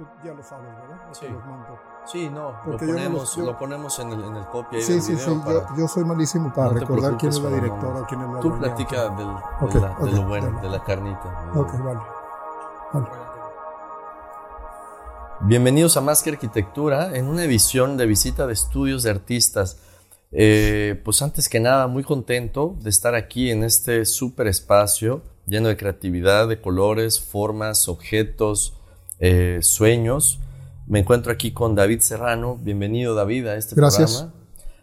Tú ya lo sabes, ¿verdad? Te Sí. los mando. Sí, no, lo Porque ponemos, yo- lo ponemos en el, en el copia ahí Sí, del sí, video Yo, para- yo soy malísimo para no recordar quién es la no. directora o quién es la Tú dueña. platica del, de, lo bueno, dale. de la carnita. Ok, vale. Vale. Bienvenidos a Más que Arquitectura, en una edición de visita de estudios de artistas. Eh, pues antes que nada, muy contento de estar aquí en este súper espacio lleno de creatividad, de colores, formas, objetos, eh, sueños. Me encuentro aquí con David Serrano. Bienvenido, David, a este Gracias. programa.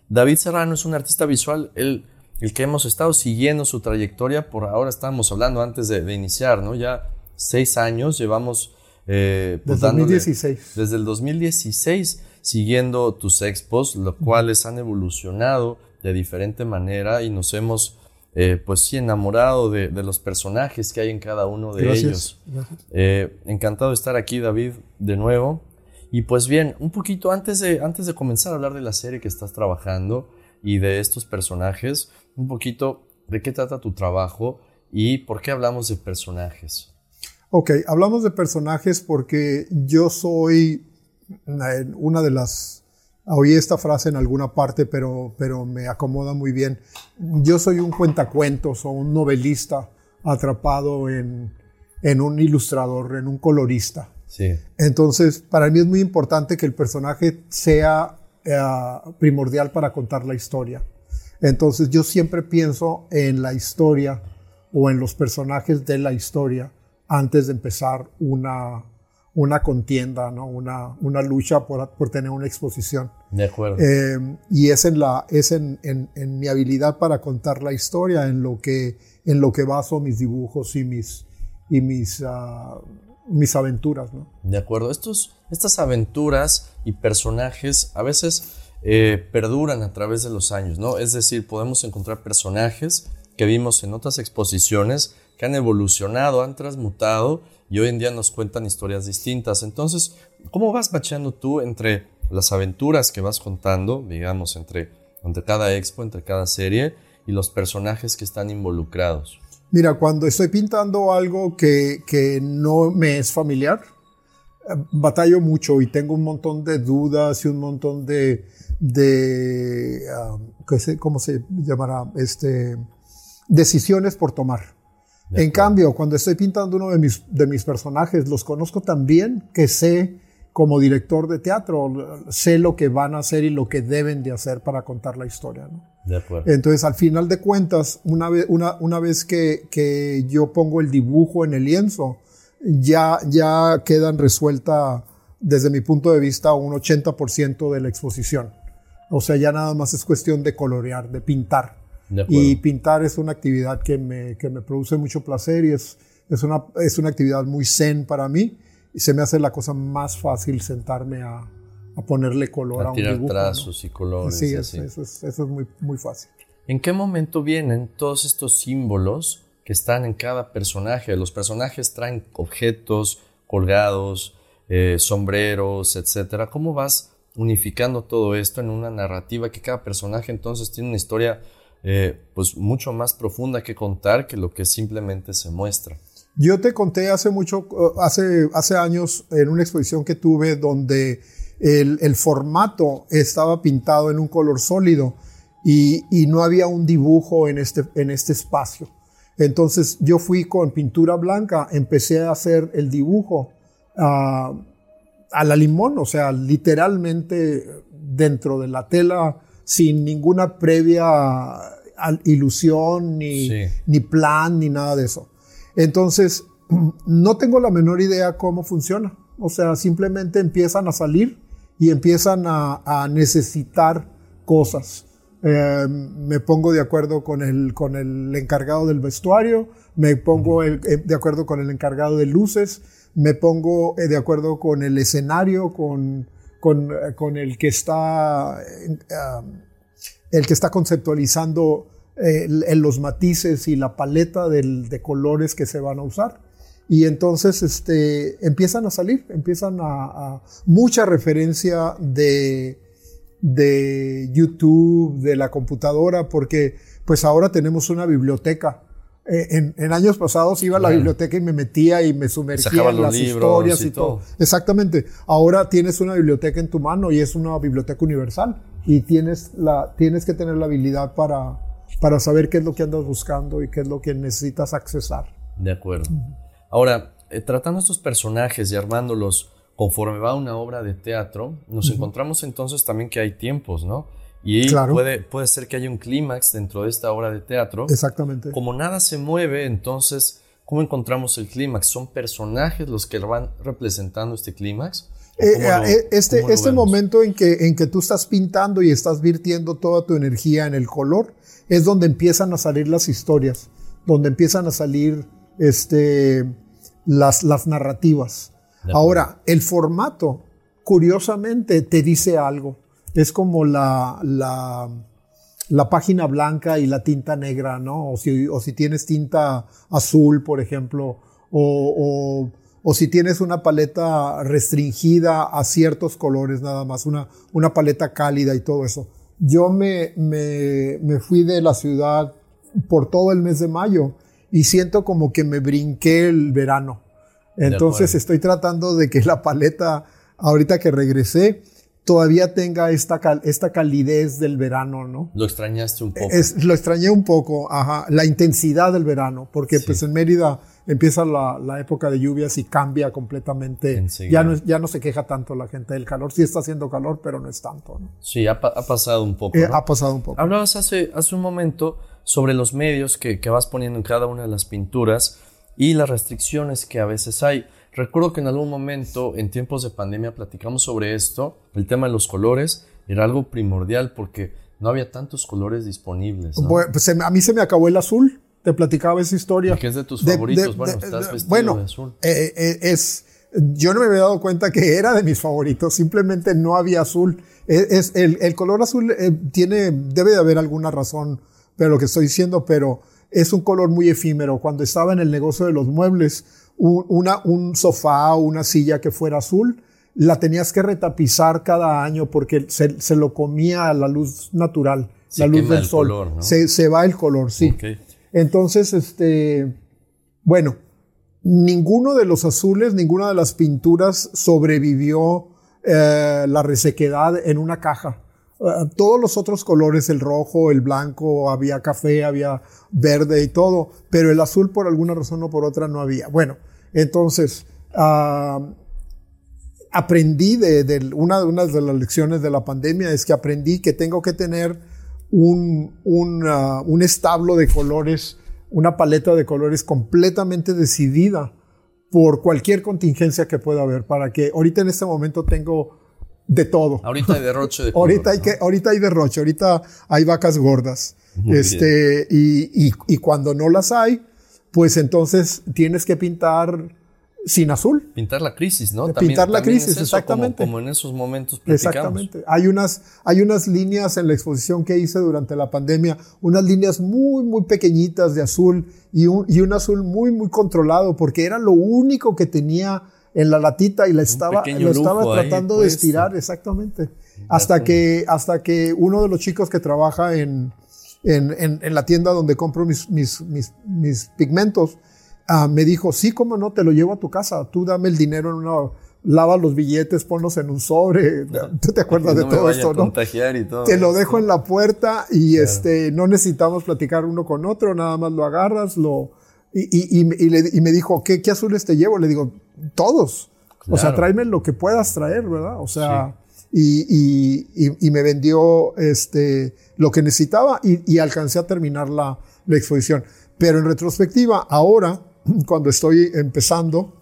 David Serrano es un artista visual, el, el que hemos estado siguiendo su trayectoria. Por ahora estábamos hablando antes de, de iniciar, ¿no? Ya seis años llevamos. eh, pues, Desde dándole- 2016. desde el 2016 siguiendo tus expos, los cuales han evolucionado de diferente manera y nos hemos, eh, pues sí, enamorado de, de los personajes que hay en cada uno de Gracias. ellos. Gracias. Eh, encantado de estar aquí, David, de nuevo. Y pues bien, un poquito antes de, antes de comenzar a hablar de la serie que estás trabajando y de estos personajes, un poquito de qué trata tu trabajo y por qué hablamos de personajes. Ok, hablamos de personajes porque yo soy una una de las... Oí esta frase en alguna parte, pero, pero me acomoda muy bien. Yo soy un cuentacuentos o un novelista atrapado en, en un ilustrador, en un colorista. Sí, Entonces, para mí es muy importante que el personaje sea eh, primordial para contar la historia. Entonces, yo siempre pienso en la historia o en los personajes de la historia antes de empezar una, una contienda, ¿no? una, una lucha por, por tener una exposición. de acuerdo. Eh, y es, en, la, es en, en- en mi habilidad para contar la historia, en lo que, en lo que baso mis dibujos y mis, y mis, ah, mis aventuras. ¿no? De acuerdo. Estos, estas aventuras y personajes a veces eh, perduran a través de los años, ¿no? Es decir, podemos encontrar personajes que vimos en otras exposiciones que han evolucionado, han transmutado y hoy en día nos cuentan historias distintas. Entonces, ¿cómo vas macheando tú entre las aventuras que vas contando, digamos, entre, entre cada expo, entre cada serie y los personajes que están involucrados? Mira, cuando estoy pintando algo que, que no me es familiar, eh, batallo mucho y tengo un montón de dudas y un montón de, de ah, ¿qué sé- ¿cómo se llamará? Este, decisiones por tomar. En cambio, cuando estoy pintando uno de mis, de mis personajes, los conozco tan bien que sé, como director de teatro, sé lo que van a hacer y lo que deben de hacer para contar la historia. ¿no? De acuerdo. Entonces, al final de cuentas, una vez, una, una vez que, que yo pongo el dibujo en el lienzo, ya, ya quedan resuelta, desde mi punto de vista, un 80% de la exposición. O sea, ya nada más es cuestión de colorear, de pintar. Y pintar es una actividad que me, que me produce mucho placer y es, es, una, es una actividad muy zen para mí. Y se me hace la cosa más fácil sentarme a, a ponerle color a, a un tirar dibujo. ¿no? trazos y colores. Sí, y así. eso es, eso es muy, muy fácil. ¿En qué momento vienen todos estos símbolos que están en cada personaje? Los personajes traen objetos colgados, eh, sombreros, etcétera. ¿Cómo vas unificando todo esto en una narrativa que cada personaje entonces tiene una historia eh, pues mucho más profunda que contar que lo que simplemente se muestra? Yo te conté hace mucho, uh, hace, hace años en una exposición que tuve donde el, formato estaba pintado en un color sólido y, y no había un dibujo en este, en este espacio. Entonces yo fui con pintura blanca, empecé a hacer el dibujo ah, a la limón, o sea, literalmente dentro de la tela, sin ninguna previa ilusión, ni, Sí. ni plan, ni nada de eso. Entonces, no tengo la menor idea cómo funciona. O sea, simplemente empiezan a salir y empiezan a, a necesitar cosas. eh, me pongo de acuerdo con el, con el encargado del vestuario, me pongo el- eh, de acuerdo con el encargado de luces, me pongo eh, de acuerdo con el escenario, con, con, eh, con el que está, el que está conceptualizando eh, los matices y la paleta de colores que se van a usar. Y entonces este, empiezan a salir, empiezan a, a mucha referencia de, de YouTube, de la computadora, porque pues ahora tenemos una biblioteca. Eh, en, en años pasados iba a la Claro. biblioteca y me metía y me sumergía en las historias y y todo. todo. Exactamente. Ahora tienes una biblioteca en tu mano y es una biblioteca universal y tienes, la, tienes que tener la habilidad para, para saber qué es lo que andas buscando y qué es lo que necesitas accesar. De acuerdo. Ahora, eh, tratando estos personajes y armándolos conforme va una obra de teatro, nos encontramos entonces también que hay tiempos, ¿no? Y Claro. puede, puede ser que haya un clímax dentro de esta obra de teatro. Exactamente. Como nada se mueve, entonces, ¿cómo encontramos el clímax? ¿Son personajes los que van representando este clímax? ¿O Eh, lo- eh, este este momento en que, en que tú estás pintando y estás virtiendo toda tu energía en el color es donde empiezan a salir las historias, donde empiezan a salir este, las, las narrativas. Ahora, el formato, curiosamente, te dice algo. Es como la, la, la página blanca y la tinta negra, ¿no? O si, o si tienes tinta azul, por ejemplo, o, o, o si tienes una paleta restringida a ciertos colores nada más, una, una paleta cálida y todo eso. Yo me, me, me fui de la ciudad por todo el mes de mayo y siento como que me brinqué el verano. Entonces estoy tratando de que la paleta, ahorita que regresé, todavía tenga esta, cal- esta calidez del verano, ¿no? Lo extrañaste un poco. Es, lo extrañé un poco, ajá, la intensidad del verano, porque pues en Mérida empieza la, la época de lluvias y cambia completamente. Ya no, ya no se queja tanto la gente del calor. Sí está haciendo calor, pero no es tanto. ¿no? Sí, ha, pa- ha pasado un poco. Eh, ¿no? ha pasado un poco. Hablabas hace, hace un momento sobre los medios que, que vas poniendo en cada una de las pinturas y las restricciones que a veces hay. Recuerdo que en algún momento, en tiempos de pandemia, platicamos sobre esto. El tema de los colores era algo primordial porque no había tantos colores disponibles. ¿no? Bueno, pues a mí se me acabó el azul. Te platicaba esa historia. Que es de tus De- favoritos. de- bueno, de- estás vestido bueno, de azul. eh, eh, es, yo no me había dado cuenta que era de mis favoritos, simplemente no había azul. Es, es- el, el color azul eh, tiene, debe de haber alguna razón de lo que estoy diciendo, pero es un color muy efímero. Cuando estaba en el negocio de los muebles, un, una, un sofá o una silla que fuera azul, la tenías que retapizar cada año porque se, se lo comía la luz natural, Se la luz del el sol. color, ¿no? se, se va el color, sí. Entonces, este, bueno, ninguno de los azules, ninguna de las pinturas sobrevivió eh, la resequedad en una caja. Eh, todos los otros colores, el rojo, el blanco, había café, había verde y todo, pero el azul por alguna razón o por otra no había. Bueno, entonces, ah, aprendí de, una, de las lecciones de la pandemia es que aprendí que tengo que tener un, un, ah, un establo de colores, una paleta de colores completamente decidida por cualquier contingencia que pueda haber, para que ahorita en este momento tengo de todo. Ahorita hay derroche de color, Ahorita hay, ¿no? que, ahorita hay derroche, ahorita hay vacas gordas. Muy este, y, y, y cuando no las hay, pues entonces tienes que pintar sin azul. Pintar la crisis, ¿no? Pintar la también crisis, es eso, exactamente. Como, como en esos momentos platicamos. Exactamente. Hay unas, hay unas líneas en la exposición que hice durante la pandemia, unas líneas muy, muy pequeñitas de azul y un, y un azul muy, muy controlado, porque era lo único que tenía en la latita y la estaba, lo estaba ahí tratando de puesto. estirar, exactamente. Hasta que, hasta que uno de los chicos que trabaja en, en, en, en la tienda donde compro mis, mis, mis, mis pigmentos, ah, me dijo, sí, cómo no, te lo llevo a tu casa, tú dame el dinero en una, lava los billetes, ponlos en un sobre, tú te acuerdas de todo esto, a ¿no? contagiar y todo Te lo esto. dejo en la puerta y este, no necesitamos platicar uno con otro, nada más lo agarras, lo, y, y, y, me- y le- y me dijo, ¿qué, ¿qué azules te llevo? Le digo, todos. O sea, Claro. tráeme lo que puedas traer, ¿verdad? O sea, y, y, y, y me vendió este, lo que necesitaba y, y alcancé a terminar la, la exposición. Pero en retrospectiva, ahora, cuando estoy empezando,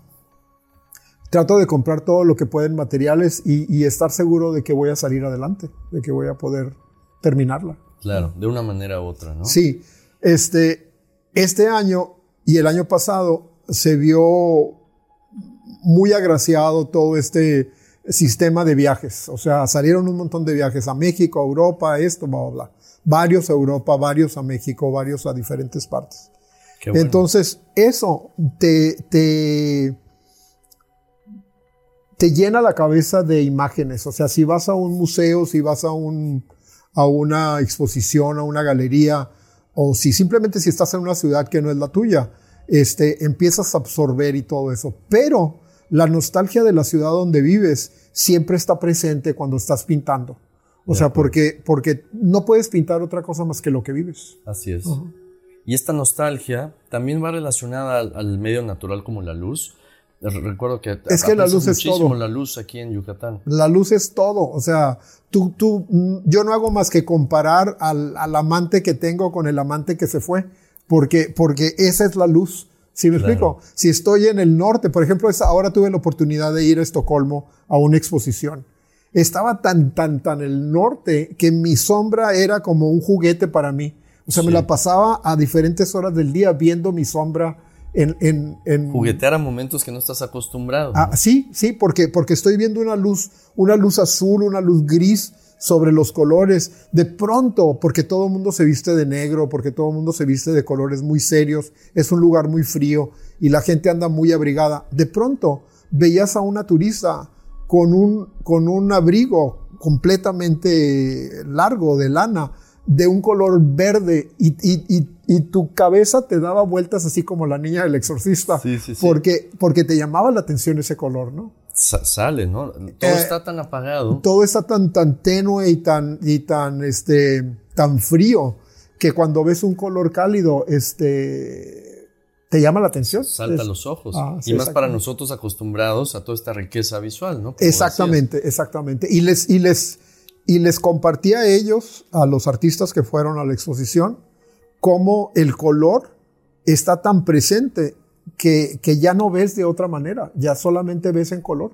trato de comprar todo lo que pueden materiales y, y estar seguro de que voy a salir adelante, de que voy a poder terminarla. Claro, de una manera u otra, ¿no? Sí. Este, este año y el año pasado se vio muy agraciado todo este sistema de viajes. O sea, salieron un montón de viajes a México, a Europa, esto, bla, bla, bla. Varios a Europa, varios a México, varios a diferentes partes. Qué bueno. Entonces, eso te, te, te llena la cabeza de imágenes. O sea, si vas a un museo, si vas a, un, a una exposición, a una galería, o si simplemente si estás en una ciudad que no es la tuya, este, empiezas a absorber y todo eso. Pero la nostalgia de la ciudad donde vives siempre está presente cuando estás pintando. O De sea, acuerdo. porque, porque no puedes pintar otra cosa más que lo que vives. Así es. Y esta nostalgia también va relacionada al, al medio natural como la luz. Re- Recuerdo que Es que la luz es todo. la luz aquí en Yucatán. La luz es todo. O sea, tú, tú, mm, yo no hago más que comparar al, al amante que tengo con el amante que se fue, porque, porque esa es la luz. ¿Sí me Claro. explico? Si estoy en el norte, por ejemplo, ahora tuve la oportunidad de ir a Estocolmo a una exposición. Estaba tan, tan, tan el norte que mi sombra era como un juguete para mí. O sea, me Sí. la pasaba a diferentes horas del día viendo mi sombra en, en, en, Juguetear a momentos que no estás acostumbrado. ¿no? Ah, sí, sí, porque, porque estoy viendo una luz, una luz azul, una luz gris sobre los colores. De pronto, porque todo el mundo se viste de negro, porque todo el mundo se viste de colores muy serios, es un lugar muy frío y la gente anda muy abrigada. De pronto, veías a una turista con un, con un abrigo completamente largo de lana, de un color verde, y, y- y- y tu cabeza te daba vueltas así como la niña del exorcista, Sí, sí, sí. porque, porque te llamaba la atención ese color, ¿no? Sa- sale, ¿no? Todo Eh, está tan apagado. Todo está tan, tan tenue y tan, y tan, este, tan frío que cuando ves un color cálido, este, te llama la atención. Salta Es- los ojos. Ah, sí, y más para nosotros acostumbrados a toda esta riqueza visual, ¿no? Como Exactamente, exactamente. Y les, y les, y les compartí a ellos, a los artistas que fueron a la exposición, cómo el color está tan presente que, que ya no ves de otra manera, ya solamente ves en color.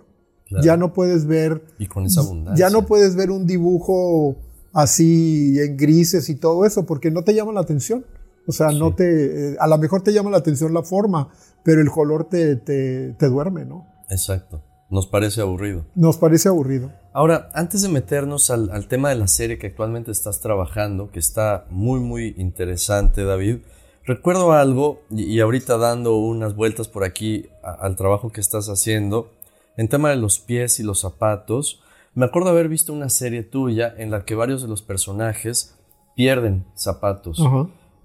Claro. Ya no puedes ver, Y con esa abundancia. ya no puedes ver un dibujo así en grises y todo eso, porque no te llama la atención. O sea, no te, eh, a lo mejor te llama la atención la forma, pero el color te, te, te duerme, ¿no? Exacto. Nos parece aburrido. Nos parece aburrido. Ahora, antes de meternos al, al tema de la serie que actualmente estás trabajando, que está muy, muy interesante, David, recuerdo algo, y, ahorita dando unas vueltas por aquí al trabajo que estás haciendo, en tema de los pies y los zapatos, me acuerdo haber visto una serie tuya en la que varios de los personajes pierden zapatos.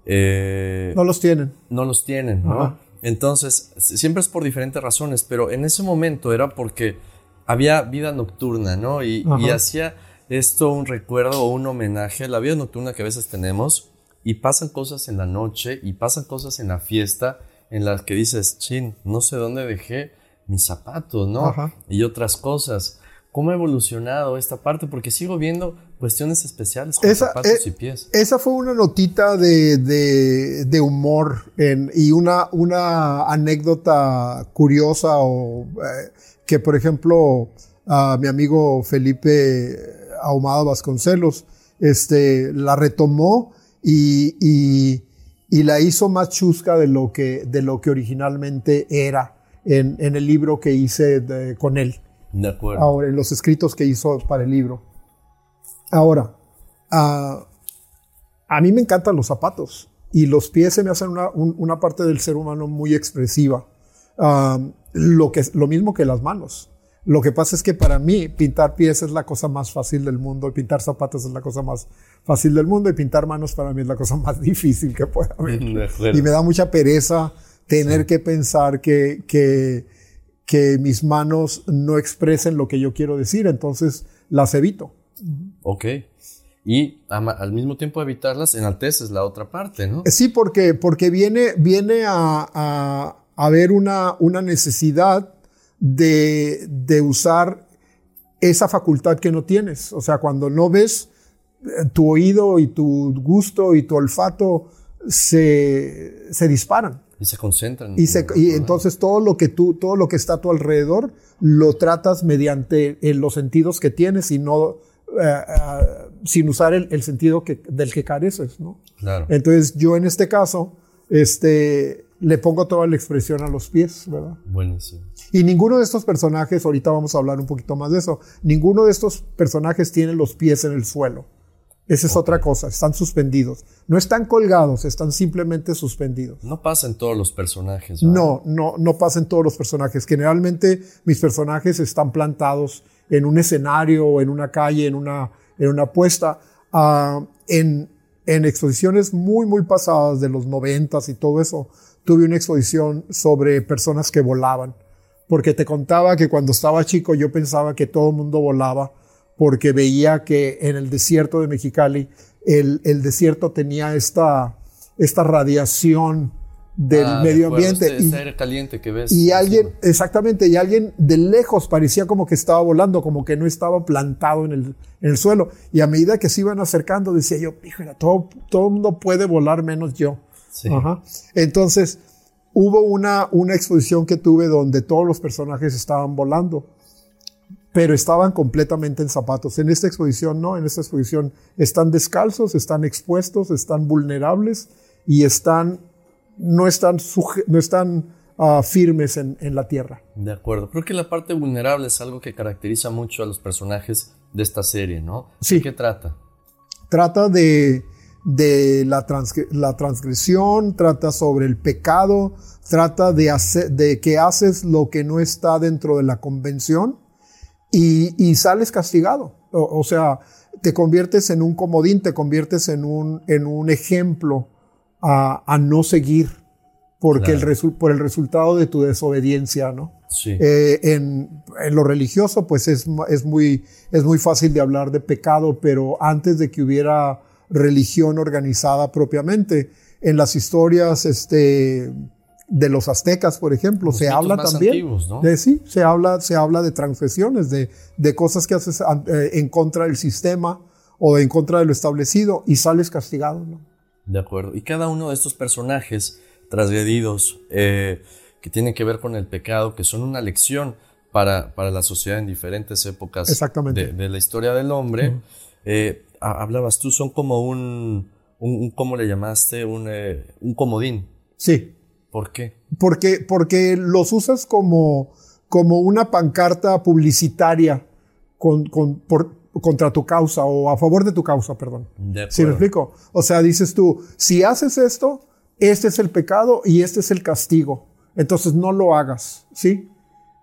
Eh, No los tienen. no los tienen, ¿no? Entonces, siempre es por diferentes razones, pero en ese momento era porque había vida nocturna, ¿no? Y, y hacía esto un recuerdo o un homenaje a la vida nocturna que a veces tenemos y pasan cosas en la noche y pasan cosas en la fiesta en las que dices, chin, no sé dónde dejé mis zapatos, ¿no? Ajá. Y otras cosas. ¿Cómo ha evolucionado esta parte? Porque sigo viendo cuestiones especiales con Esa, zapatos eh, y pies. esa fue una notita de, de- de humor en- y una, una anécdota curiosa o eh, que, por ejemplo, a mi amigo Felipe Ahumado Vasconcelos este, la retomó y, y- y la hizo más chusca de lo que, de lo que originalmente era en, en el libro que hice de- con él De acuerdo. ahora en los escritos que hizo para el libro. Ahora, ah, a mí me encantan los zapatos y los pies se me hacen una, un- una parte del ser humano muy expresiva. Ah, lo, que, lo mismo que las manos. Lo que pasa es que para mí pintar pies es la cosa más fácil del mundo y pintar zapatos es la cosa más fácil del mundo y pintar manos para mí es la cosa más difícil que pueda haber. Y me da mucha pereza tener que pensar que, que, que mis manos no expresen lo que yo quiero decir, entonces las evito. Ok. Y al mismo tiempo evitarlas, enalteces la otra parte, ¿no? Sí, porque, porque viene, viene a, a, a haber una, una necesidad de, de usar esa facultad que no tienes. O sea, cuando no ves, eh, tu oído y tu gusto y tu olfato se, se disparan. Y se concentran. Y, se- y entonces todo lo que tú, todo lo que está a tu alrededor, lo tratas mediante eh, los sentidos que tienes y no eh, eh, sin usar el, el sentido que, del que careces, ¿no? Claro. Entonces yo en este caso, este, le pongo toda la expresión a los pies, ¿verdad? Buenísimo. Y ninguno de estos personajes, ahorita vamos a hablar un poquito más de eso, ninguno de estos personajes tiene los pies en el suelo. Esa es otra cosa, están suspendidos. No están colgados, están simplemente suspendidos. No pasa en todos los personajes. ¿verdad? No, no, no pasa en todos los personajes. Generalmente mis personajes están plantados en un escenario en una calle, en una, en una puesta. Ah, en, en exposiciones muy, muy pasadas de los noventas y todo eso, tuve una exposición sobre personas que volaban. Porque te contaba que cuando estaba chico yo pensaba que todo el mundo volaba porque veía que en el desierto de Mexicali el, el desierto tenía esta, esta radiación del Ah, medio ambiente. Este, y- aire caliente que ves. y alguien, encima. exactamente, y alguien de lejos parecía como que estaba volando, como que no estaba plantado en el, en el suelo. Y a medida que se iban acercando, decía yo, híjole, todo, todo el mundo puede volar menos yo. Sí. Ajá. Entonces, hubo una, una exposición que tuve donde todos los personajes estaban volando, pero estaban completamente en zapatos. En esta exposición no, en esta exposición están descalzos, están expuestos, están vulnerables y están, no están, no están ah, firmes en, en la tierra. De acuerdo. Creo que la parte vulnerable es algo que caracteriza mucho a los personajes de esta serie, ¿no? Sí. ¿De qué trata? Trata de, de la, transgre- la transgresión, trata sobre el pecado, trata de, hacer, de que haces lo que no está dentro de la convención y, y sales castigado. O, o sea, te conviertes en un comodín, te conviertes en un, en un ejemplo a, a no seguir porque el resu- por el resultado de tu desobediencia, ¿no? Sí. Eh, en, en lo religioso, pues es, es, muy, es muy fácil de hablar de pecado, pero antes de que hubiera religión organizada propiamente, en las historias este, de los aztecas, por ejemplo, Los se habla también. antiguos, ¿no? de, sí, se habla, se habla de transgresiones, de, de cosas que haces eh, en contra del sistema o en contra de lo establecido y sales castigado, ¿no? De acuerdo. Y cada uno de estos personajes transgredidos eh, que tienen que ver con el pecado, que son una lección para, para la sociedad en diferentes épocas Exactamente. De, de la historia del hombre, eh, hablabas tú, son como un, un, un- ¿cómo le llamaste? Un, eh, un comodín. Sí, ¿Por qué? porque, porque los usas como, como una pancarta publicitaria con, con- por- contra tu causa o a favor de tu causa, perdón. ¿Sí me explico? O sea, dices tú, si haces esto, este es el pecado y este es el castigo. Entonces no lo hagas, ¿sí?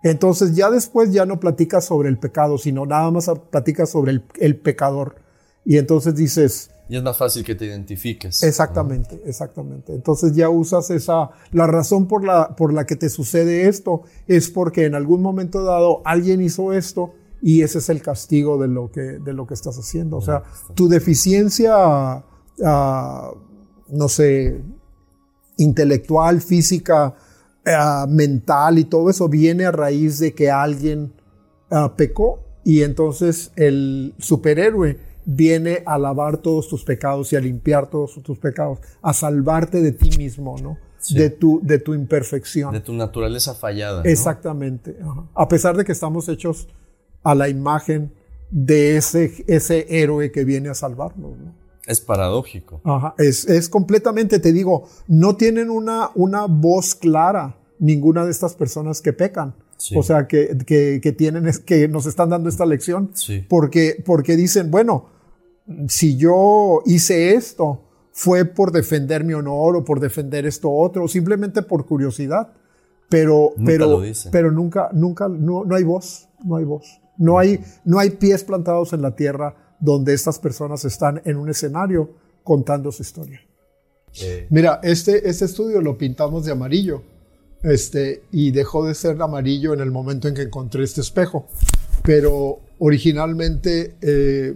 Entonces ya después ya no platicas sobre el pecado, sino nada más platicas sobre el, el pecador. Y entonces dices, Y es más fácil que te identifiques. Exactamente, exactamente. Entonces ya usas esa, la razón por la, por la que te sucede esto es porque en algún momento dado alguien hizo esto y ese es el castigo de lo que, de lo que estás haciendo. O sea, tu deficiencia, ah, no sé, intelectual, física, ah, mental y todo eso viene a raíz de que alguien ah, pecó y entonces el superhéroe viene a lavar todos tus pecados y a limpiar todos tus pecados, a salvarte de ti mismo, ¿no? Sí. De, tu, de tu imperfección. De tu naturaleza fallada. ¿no? Exactamente. ajá. A pesar de que estamos hechos a la imagen de ese, ese héroe que viene a salvarnos, ¿no? Es paradójico. Ajá, es, es completamente, te digo, no tienen una, una voz clara ninguna de estas personas que pecan. Sí. O sea, que, que, que tienen, que nos están dando esta lección. Sí. Porque, porque dicen, bueno, si yo hice esto, fue por defender mi honor o por defender esto otro, o simplemente por curiosidad. Pero, Nunca pero, pero nunca, nunca, no, no hay voz, no hay voz. No hay, no hay pies plantados en la tierra donde estas personas están en un escenario contando su historia. Eh, Mira, este, este estudio lo pintamos de amarillo. Este, y dejó de ser amarillo en el momento en que encontré este espejo. Pero originalmente, eh,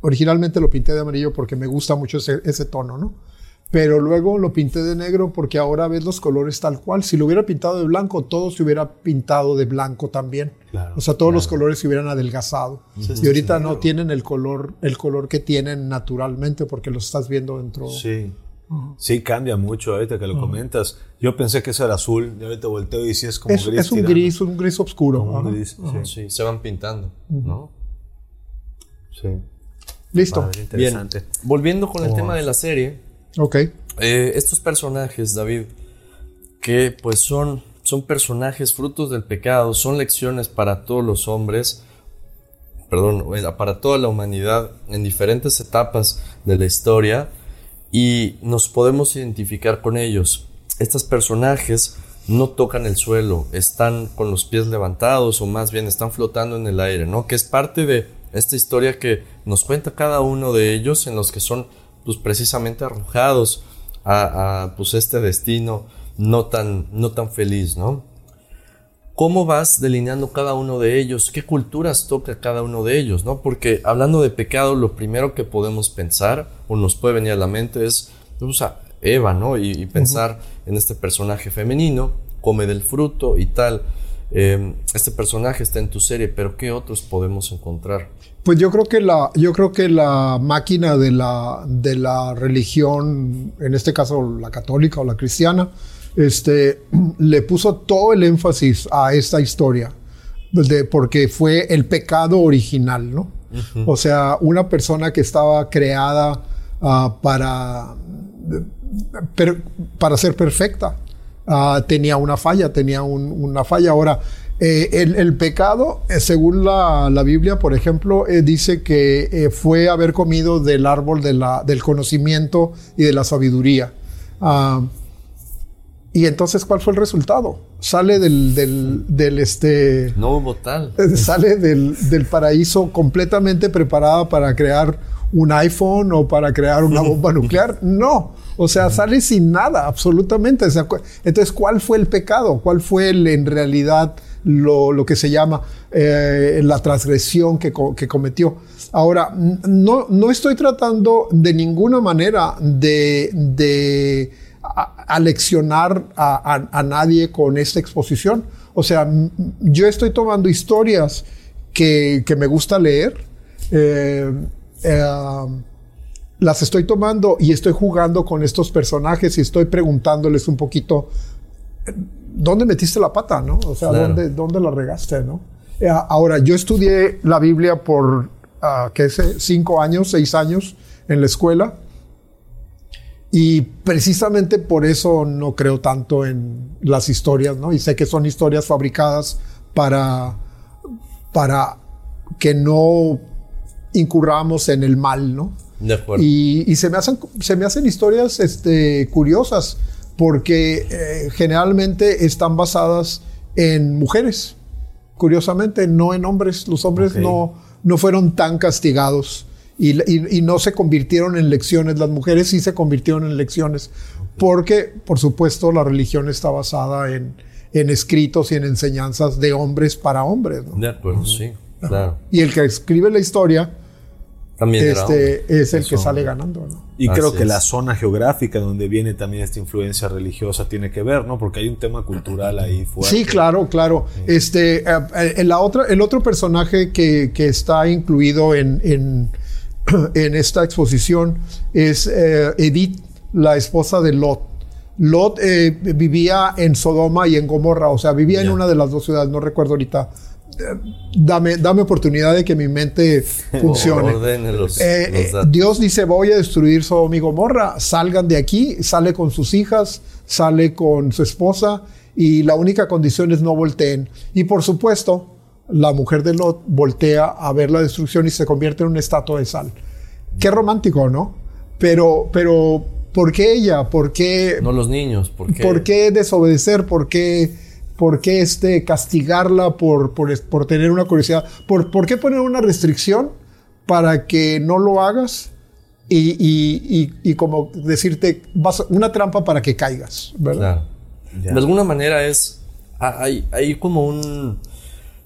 originalmente lo pinté de amarillo porque me gusta mucho ese, ese tono, ¿no? Pero luego lo pinté de negro porque ahora ves los colores tal cual. Si lo hubiera pintado de blanco, todo se hubiera pintado de blanco también. Claro, o sea, todos los colores se hubieran adelgazado. Sí, y ahorita sí, no claro. tienen el color, el color que tienen naturalmente porque los estás viendo dentro. Sí. Sí, cambia mucho ahorita que lo comentas. Yo pensé que eso era azul, y ahorita volteo y sí es como Es, gris. es un tirando. gris, un gris oscuro. Un gris, sí. Sí, se van pintando, ¿no? Sí. Listo. Interesante. Bien, volviendo con el tema de la serie, Ok. eh, estos personajes, David, que pues son, son personajes frutos del pecado, son lecciones para todos los hombres, perdón, eh, para toda la humanidad en diferentes etapas de la historia y nos podemos identificar con ellos. Estos personajes no tocan el suelo, están con los pies levantados o más bien están flotando en el aire, ¿no? Que es parte de esta historia que nos cuenta cada uno de ellos en los que son pues precisamente arrojados a, a, pues este destino no tan, no tan feliz, ¿no? ¿Cómo vas delineando cada uno de ellos? ¿Qué culturas toca cada uno de ellos? ¿no? Porque hablando de pecado, lo primero que podemos pensar o nos puede venir a la mente es pues, a Eva, ¿no? Y, y pensar en este personaje femenino, come del fruto y tal. Eh, este personaje está en tu serie, pero ¿qué otros podemos encontrar? Pues yo creo que la, yo creo que la máquina de la, de la religión, en este caso la católica o la cristiana, este, le puso todo el énfasis a esta historia, de, porque fue el pecado original, ¿no? O sea, una persona que estaba creada uh, para, per, para ser perfecta, uh, tenía una falla, tenía un, una falla. Ahora, eh, el, el, pecado, eh, según la, la, Biblia, por ejemplo, eh, dice que fue haber comido del árbol de la, del conocimiento y de la sabiduría. Uh, y entonces, ¿cuál fue el resultado? Sale del, del, del este... No hubo tal. Sale del, del, paraíso completamente preparada para crear un iPhone o para crear una bomba nuclear. No. O sea, sale sin nada, absolutamente. Entonces, ¿cuál fue el pecado? ¿Cuál fue en realidad lo, lo, que se llama eh, la transgresión que, que, cometió? Ahora, no, no estoy tratando de ninguna manera de... de a, a leccionar a, a, a, nadie con esta exposición. O sea, yo estoy tomando historias que, que me gusta leer, eh, eh, las estoy tomando y estoy jugando con estos personajes y estoy preguntándoles un poquito, ¿dónde metiste la pata? ¿no? O sea, claro. ¿dónde, ¿dónde la regaste? ¿no? Eh, ahora, yo estudié la Biblia por, uh, ¿qué sé? Cinco años, seis años en la escuela. Y precisamente por eso no creo tanto en las historias, ¿no? Y sé que son historias fabricadas para, para que no incurramos en el mal, ¿no? De acuerdo. Y, y se, me hacen, se me hacen historias este, curiosas porque eh, generalmente están basadas en mujeres, curiosamente, no en hombres. Los hombres okay. no, no fueron tan castigados. Y, y, y, no se convirtieron en lecciones. Las mujeres sí se convirtieron en lecciones, porque, por supuesto, la religión está basada en, en escritos y en enseñanzas de hombres para hombres. ¿no? De acuerdo, sí, claro. Y el que escribe la historia también este, es el que sale ganando. ¿no? Y Así creo que es. la zona geográfica donde viene también esta influencia religiosa tiene que ver, ¿no? Porque hay un tema cultural ahí fuerte. Sí, claro, claro. Sí. Este, eh, la otra, el otro personaje que, que está incluido en, en en esta exposición es eh, Edith, la esposa de Lot. Lot eh, vivía en Sodoma y en Gomorra, o sea, vivía yeah. en una de las dos ciudades, no recuerdo ahorita. Dame, dame oportunidad de que mi mente funcione. Los, eh, los Dios dice, voy a destruir Sodoma y Gomorra, salgan de aquí, sale con sus hijas, sale con su esposa y la única condición es no volteen. Y por supuesto, la mujer de Lot voltea a ver la destrucción y se convierte en una estatua de sal. Qué romántico, ¿no? Pero, pero, ¿por qué ella? ¿Por qué? No los niños, ¿por qué? ¿Por qué desobedecer? ¿Por qué, por qué este, castigarla por, por, por tener una curiosidad? ¿Por, ¿Por qué poner una restricción para que no lo hagas? Y, y, y, y como decirte, vas, una trampa para que caigas, ¿verdad? Claro. De alguna manera es, hay, hay como un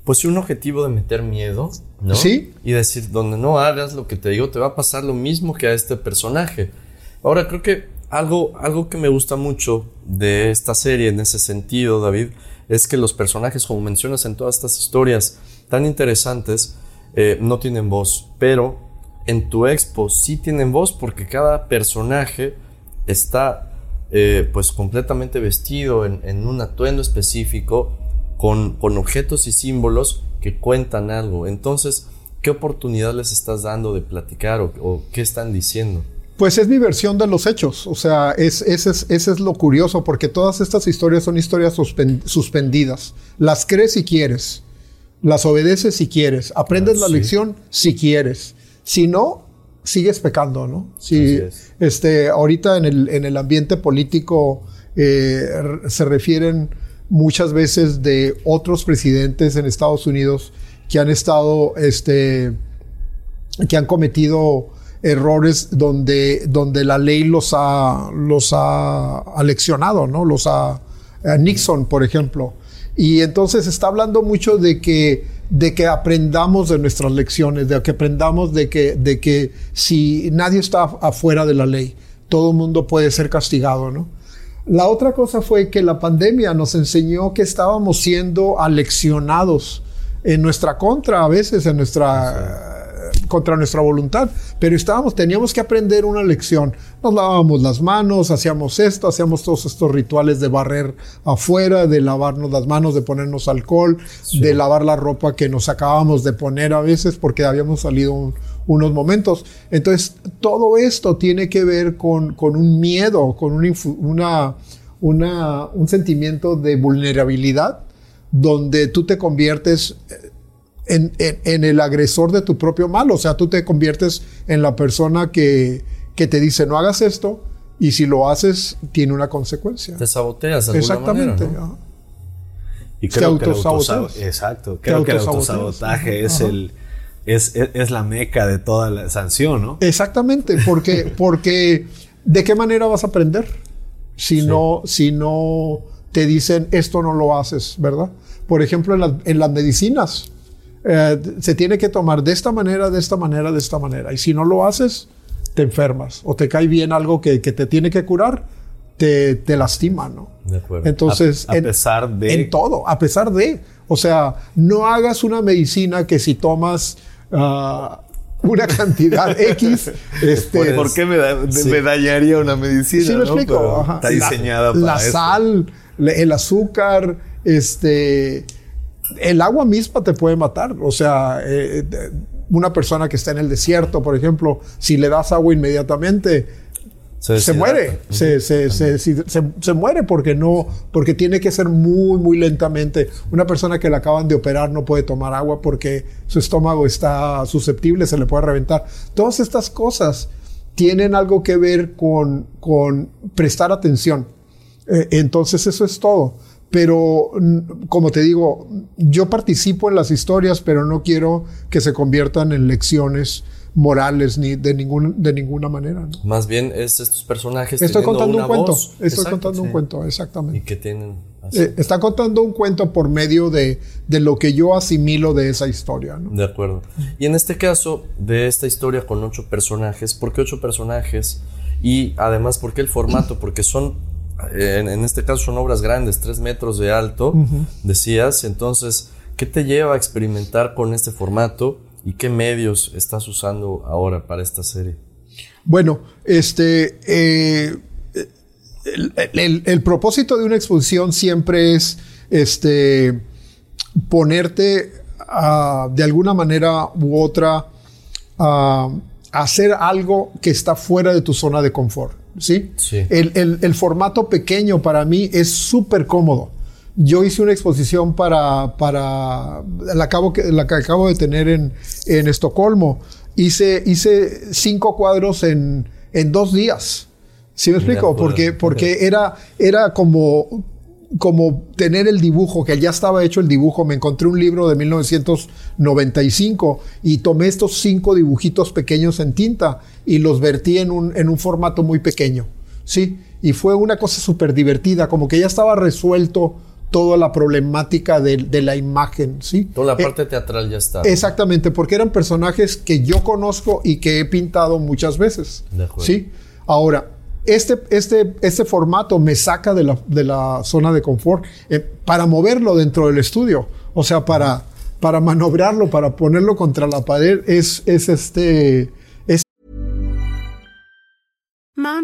pues un objetivo de meter miedo, ¿no? Sí. Y decir, donde no hagas lo que te digo, te va a pasar lo mismo que a este personaje. Ahora, creo que algo, algo que me gusta mucho de esta serie en ese sentido, David, es que los personajes, como mencionas en todas estas historias tan interesantes, eh, no tienen voz, pero en tu expo sí tienen voz porque cada personaje está eh, pues completamente vestido en, un atuendo específico con, con, objetos y símbolos que cuentan algo. Entonces, ¿qué oportunidad les estás dando de platicar o, qué están diciendo? Pues es mi versión de los hechos, o sea, es, ese, es, es lo curioso, porque todas estas historias son historias suspendidas. Las crees si quieres, las obedeces si quieres, aprendes la lección si quieres. Si no, sigues pecando, ¿no? Si, este, ahorita en el, en el ambiente político eh, se refieren muchas veces de otros presidentes en Estados Unidos que han estado, este, que han cometido errores donde, donde la ley los ha, los ha aleccionado, ¿no? Los ha, Nixon, por ejemplo. Y entonces está hablando mucho de que, de que aprendamos de nuestras lecciones, de que aprendamos de que, de que si nadie está afuera de la ley, todo el mundo puede ser castigado, ¿no? La otra cosa fue que la pandemia nos enseñó que estábamos siendo aleccionados en nuestra contra, a veces en nuestra contra nuestra voluntad, pero estábamos, teníamos que aprender una lección. Nos lavábamos las manos, hacíamos esto, hacíamos todos estos rituales de barrer afuera, de lavarnos las manos, de ponernos alcohol, de lavar la ropa que nos acabábamos de poner a veces porque habíamos salido unos momentos. Entonces, todo esto tiene que ver con, con un miedo, con una, una, un sentimiento de vulnerabilidad donde tú te conviertes en, el agresor de tu propio mal. O sea, tú te conviertes en la persona que, que te dice no hagas esto y si lo haces tiene una consecuencia. Te saboteas de Exactamente. Manera, Y creo que el exacto. Creo que el autosabotaje es el es, es, la meca de toda la sanción, ¿no? Exactamente, porque, porque ¿de qué manera vas a aprender? Si, no, si no te dicen esto no lo haces, ¿verdad? Por ejemplo, en, en las medicinas, eh, se tiene que tomar de esta manera, de esta manera, de esta manera. Y si no lo haces, te enfermas o te cae bien algo que, que te tiene que curar, te, te lastima, ¿no? De acuerdo. Entonces, a, pesar de... En todo, a pesar de... O sea, no hagas una medicina que si tomas... Ah, una cantidad X. Este, ¿Por qué me, dañaría una medicina? Sí, me explico. Está diseñada la, para La sal, el azúcar, este, el agua misma te puede matar. O sea, eh, una persona que está en el desierto, por ejemplo, si le das agua inmediatamente, se, muere, se, se, muere porque no, porque tiene que ser muy, muy lentamente. Una persona que le acaban de operar no puede tomar agua porque su estómago está susceptible, se le puede reventar. Todas estas cosas tienen algo que ver con, con prestar atención. Eh, entonces eso es todo. Pero, como te digo, yo participo en las historias, pero no quiero que se conviertan en lecciones morales ni de, ningún, de ninguna manera. Más bien es estos personajes. Estoy contando un cuento. Estoy contando un cuento, exactamente. Y que tienen. Eh, está contando un cuento por medio de, de, lo que yo asimilo de esa historia. ¿no? De acuerdo. Y en este caso, de esta historia con ocho personajes, ¿por qué ocho personajes? Y además, ¿por qué el formato? Porque son en, este caso son obras grandes, tres metros de alto, decías. Entonces, ¿qué te lleva a experimentar con este formato? ¿Y qué medios estás usando ahora para esta serie? Bueno, este, eh, el, propósito de una exposición siempre es este, ponerte de alguna manera u otra a hacer algo que está fuera de tu zona de confort. ¿Sí? El, formato pequeño para mí es súper cómodo. Yo hice una exposición para, para la, acabo, la que acabo de tener en, en Estocolmo. Hice, hice cinco cuadros en, en dos días. ¿Sí me explico? Porque, porque era, era como, como tener el dibujo, que ya estaba hecho el dibujo. Me encontré un libro de 1995 y tomé estos cinco dibujitos pequeños en tinta y los vertí en un, en un formato muy pequeño. ¿sí? Y fue una cosa súper divertida, como que ya estaba resuelto toda la problemática de, de, la imagen, ¿sí? Toda la parte eh, teatral ya está. Exactamente, porque eran personajes que yo conozco y que he pintado muchas veces, ¿sí? Ahora, este, este, este formato me saca de la, de la zona de confort eh, para moverlo dentro del estudio, o sea, para, para manobrarlo, para ponerlo contra la pared, es, es este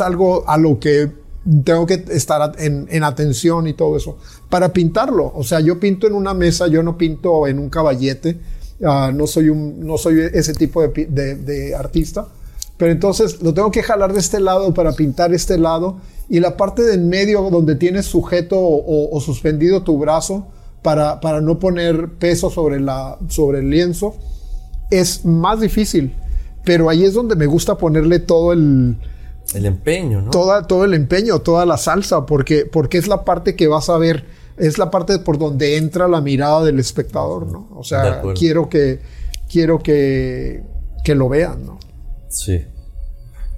Algo a lo que tengo que estar en, en, atención y todo eso para pintarlo. O sea, yo pinto en una mesa, yo no pinto en un caballete. Uh, no soy un no soy ese tipo de, de, de artista. Pero entonces lo tengo que jalar de este lado para pintar este lado y la parte de en medio donde tienes sujeto o, o suspendido tu brazo para, para, no poner peso sobre, la, sobre el lienzo es más difícil. Pero ahí es donde me gusta ponerle todo el... El empeño, ¿no? Toda, todo el empeño, toda la salsa, porque, porque es la parte que vas a ver, es la parte por donde entra la mirada del espectador, ¿no? O sea, quiero que, quiero que, que lo vean, ¿no? Sí.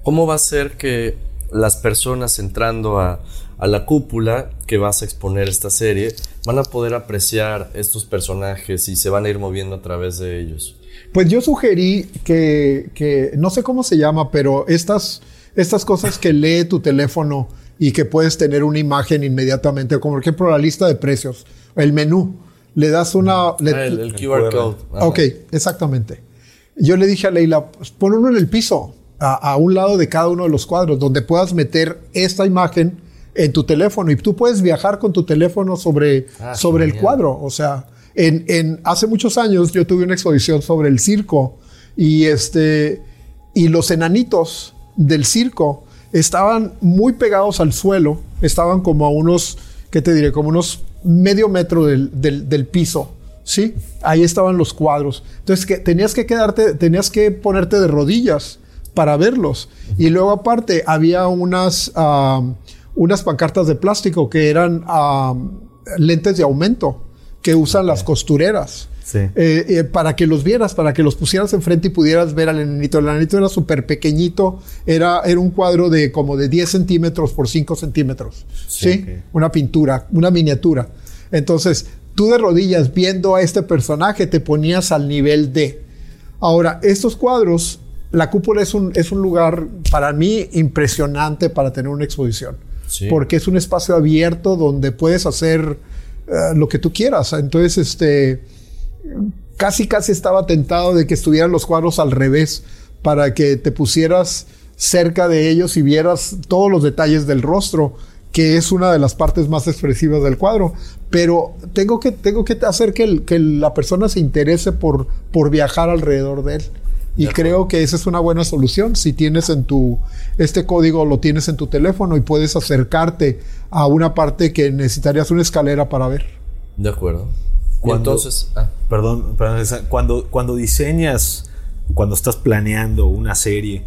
¿Cómo va a ser que las personas entrando a, a, la cúpula que vas a exponer esta serie van a poder apreciar estos personajes y se van a ir moviendo a través de ellos? Pues yo sugerí que, que no sé cómo se llama, pero estas, estas cosas que lee tu teléfono y que puedes tener una imagen inmediatamente, como por ejemplo la lista de precios, el menú, le das una... Ah, el, el, QR code. Ok, exactamente. Yo le dije a Leila, pues, pon uno en el piso a, un lado de cada uno de los cuadros, donde puedas meter esta imagen en tu teléfono y tú puedes viajar con tu teléfono sobre, ah, sobre el cuadro. O sea, en, en, hace muchos años yo tuve una exposición sobre el circo y, este, y los enanitos del circo estaban muy pegados al suelo, estaban como a unos, ¿qué te diré? Como unos medio metro del, del, del piso. Sí, ahí estaban los cuadros. Entonces que tenías que quedarte, tenías que ponerte de rodillas para verlos. Y luego aparte había unas, unas pancartas de plástico que eran lentes de aumento que usan las costureras. Eh, eh, para que los vieras, para que los pusieras enfrente y pudieras ver al enanito. El enanito era súper pequeñito, era, era un cuadro de como de 10 centímetros por 5 centímetros. Sí. Una pintura, una miniatura. Entonces, tú de rodillas viendo a este personaje te ponías al nivel de. Ahora, estos cuadros la cúpula es un, es un lugar para mí impresionante para tener una exposición. Porque es un espacio abierto donde puedes hacer eh, lo que tú quieras. Entonces, este, casi, casi estaba tentado de que estuvieran los cuadros al revés para que te pusieras cerca de ellos y vieras todos los detalles del rostro, que es una de las partes más expresivas del cuadro. Pero tengo que, tengo que hacer que, que la persona se interese por, por viajar alrededor de él. Y creo que esa es una buena solución. Si tienes en tu, este código lo tienes en tu teléfono y puedes acercarte a una parte que necesitarías una escalera para ver. De acuerdo. Entonces, ah. perdón, cuando, cuando diseñas, cuando estás planeando una serie,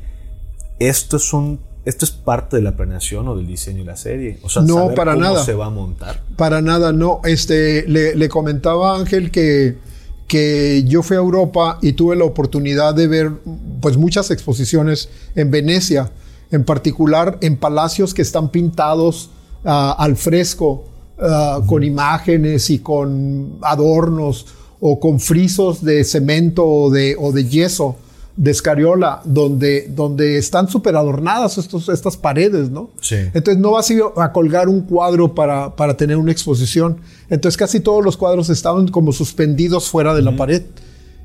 esto es un ¿Esto es parte de la planeación o del diseño de la serie? O sea, no, para cómo nada. se va a montar. Para nada, no. Este, le, le comentaba a Ángel que que yo fui a Europa y tuve la oportunidad de ver pues muchas exposiciones en Venecia, en particular en palacios que están pintados ah, al fresco, ah, con imágenes y con adornos o con frisos de cemento o de, o de yeso de Escariola, donde, donde están súper adornadas estos, estas paredes, ¿no? Sí. Entonces no vas a, a colgar un cuadro para, para, tener una exposición. Entonces casi todos los cuadros estaban como suspendidos fuera de la pared.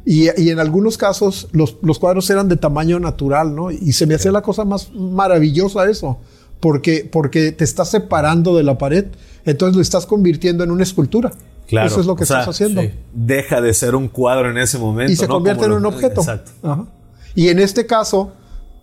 Y, y, en algunos casos los, los, cuadros eran de tamaño natural, ¿no? Y se me hacía la cosa más maravillosa eso, porque, porque te estás separando de la pared, entonces lo estás convirtiendo en una escultura. Claro. Eso es lo que estás haciendo. Sí. Deja de ser un cuadro en ese momento. Y se ¿no? convierte Como en un objeto. Exacto. Ajá. Y en este caso,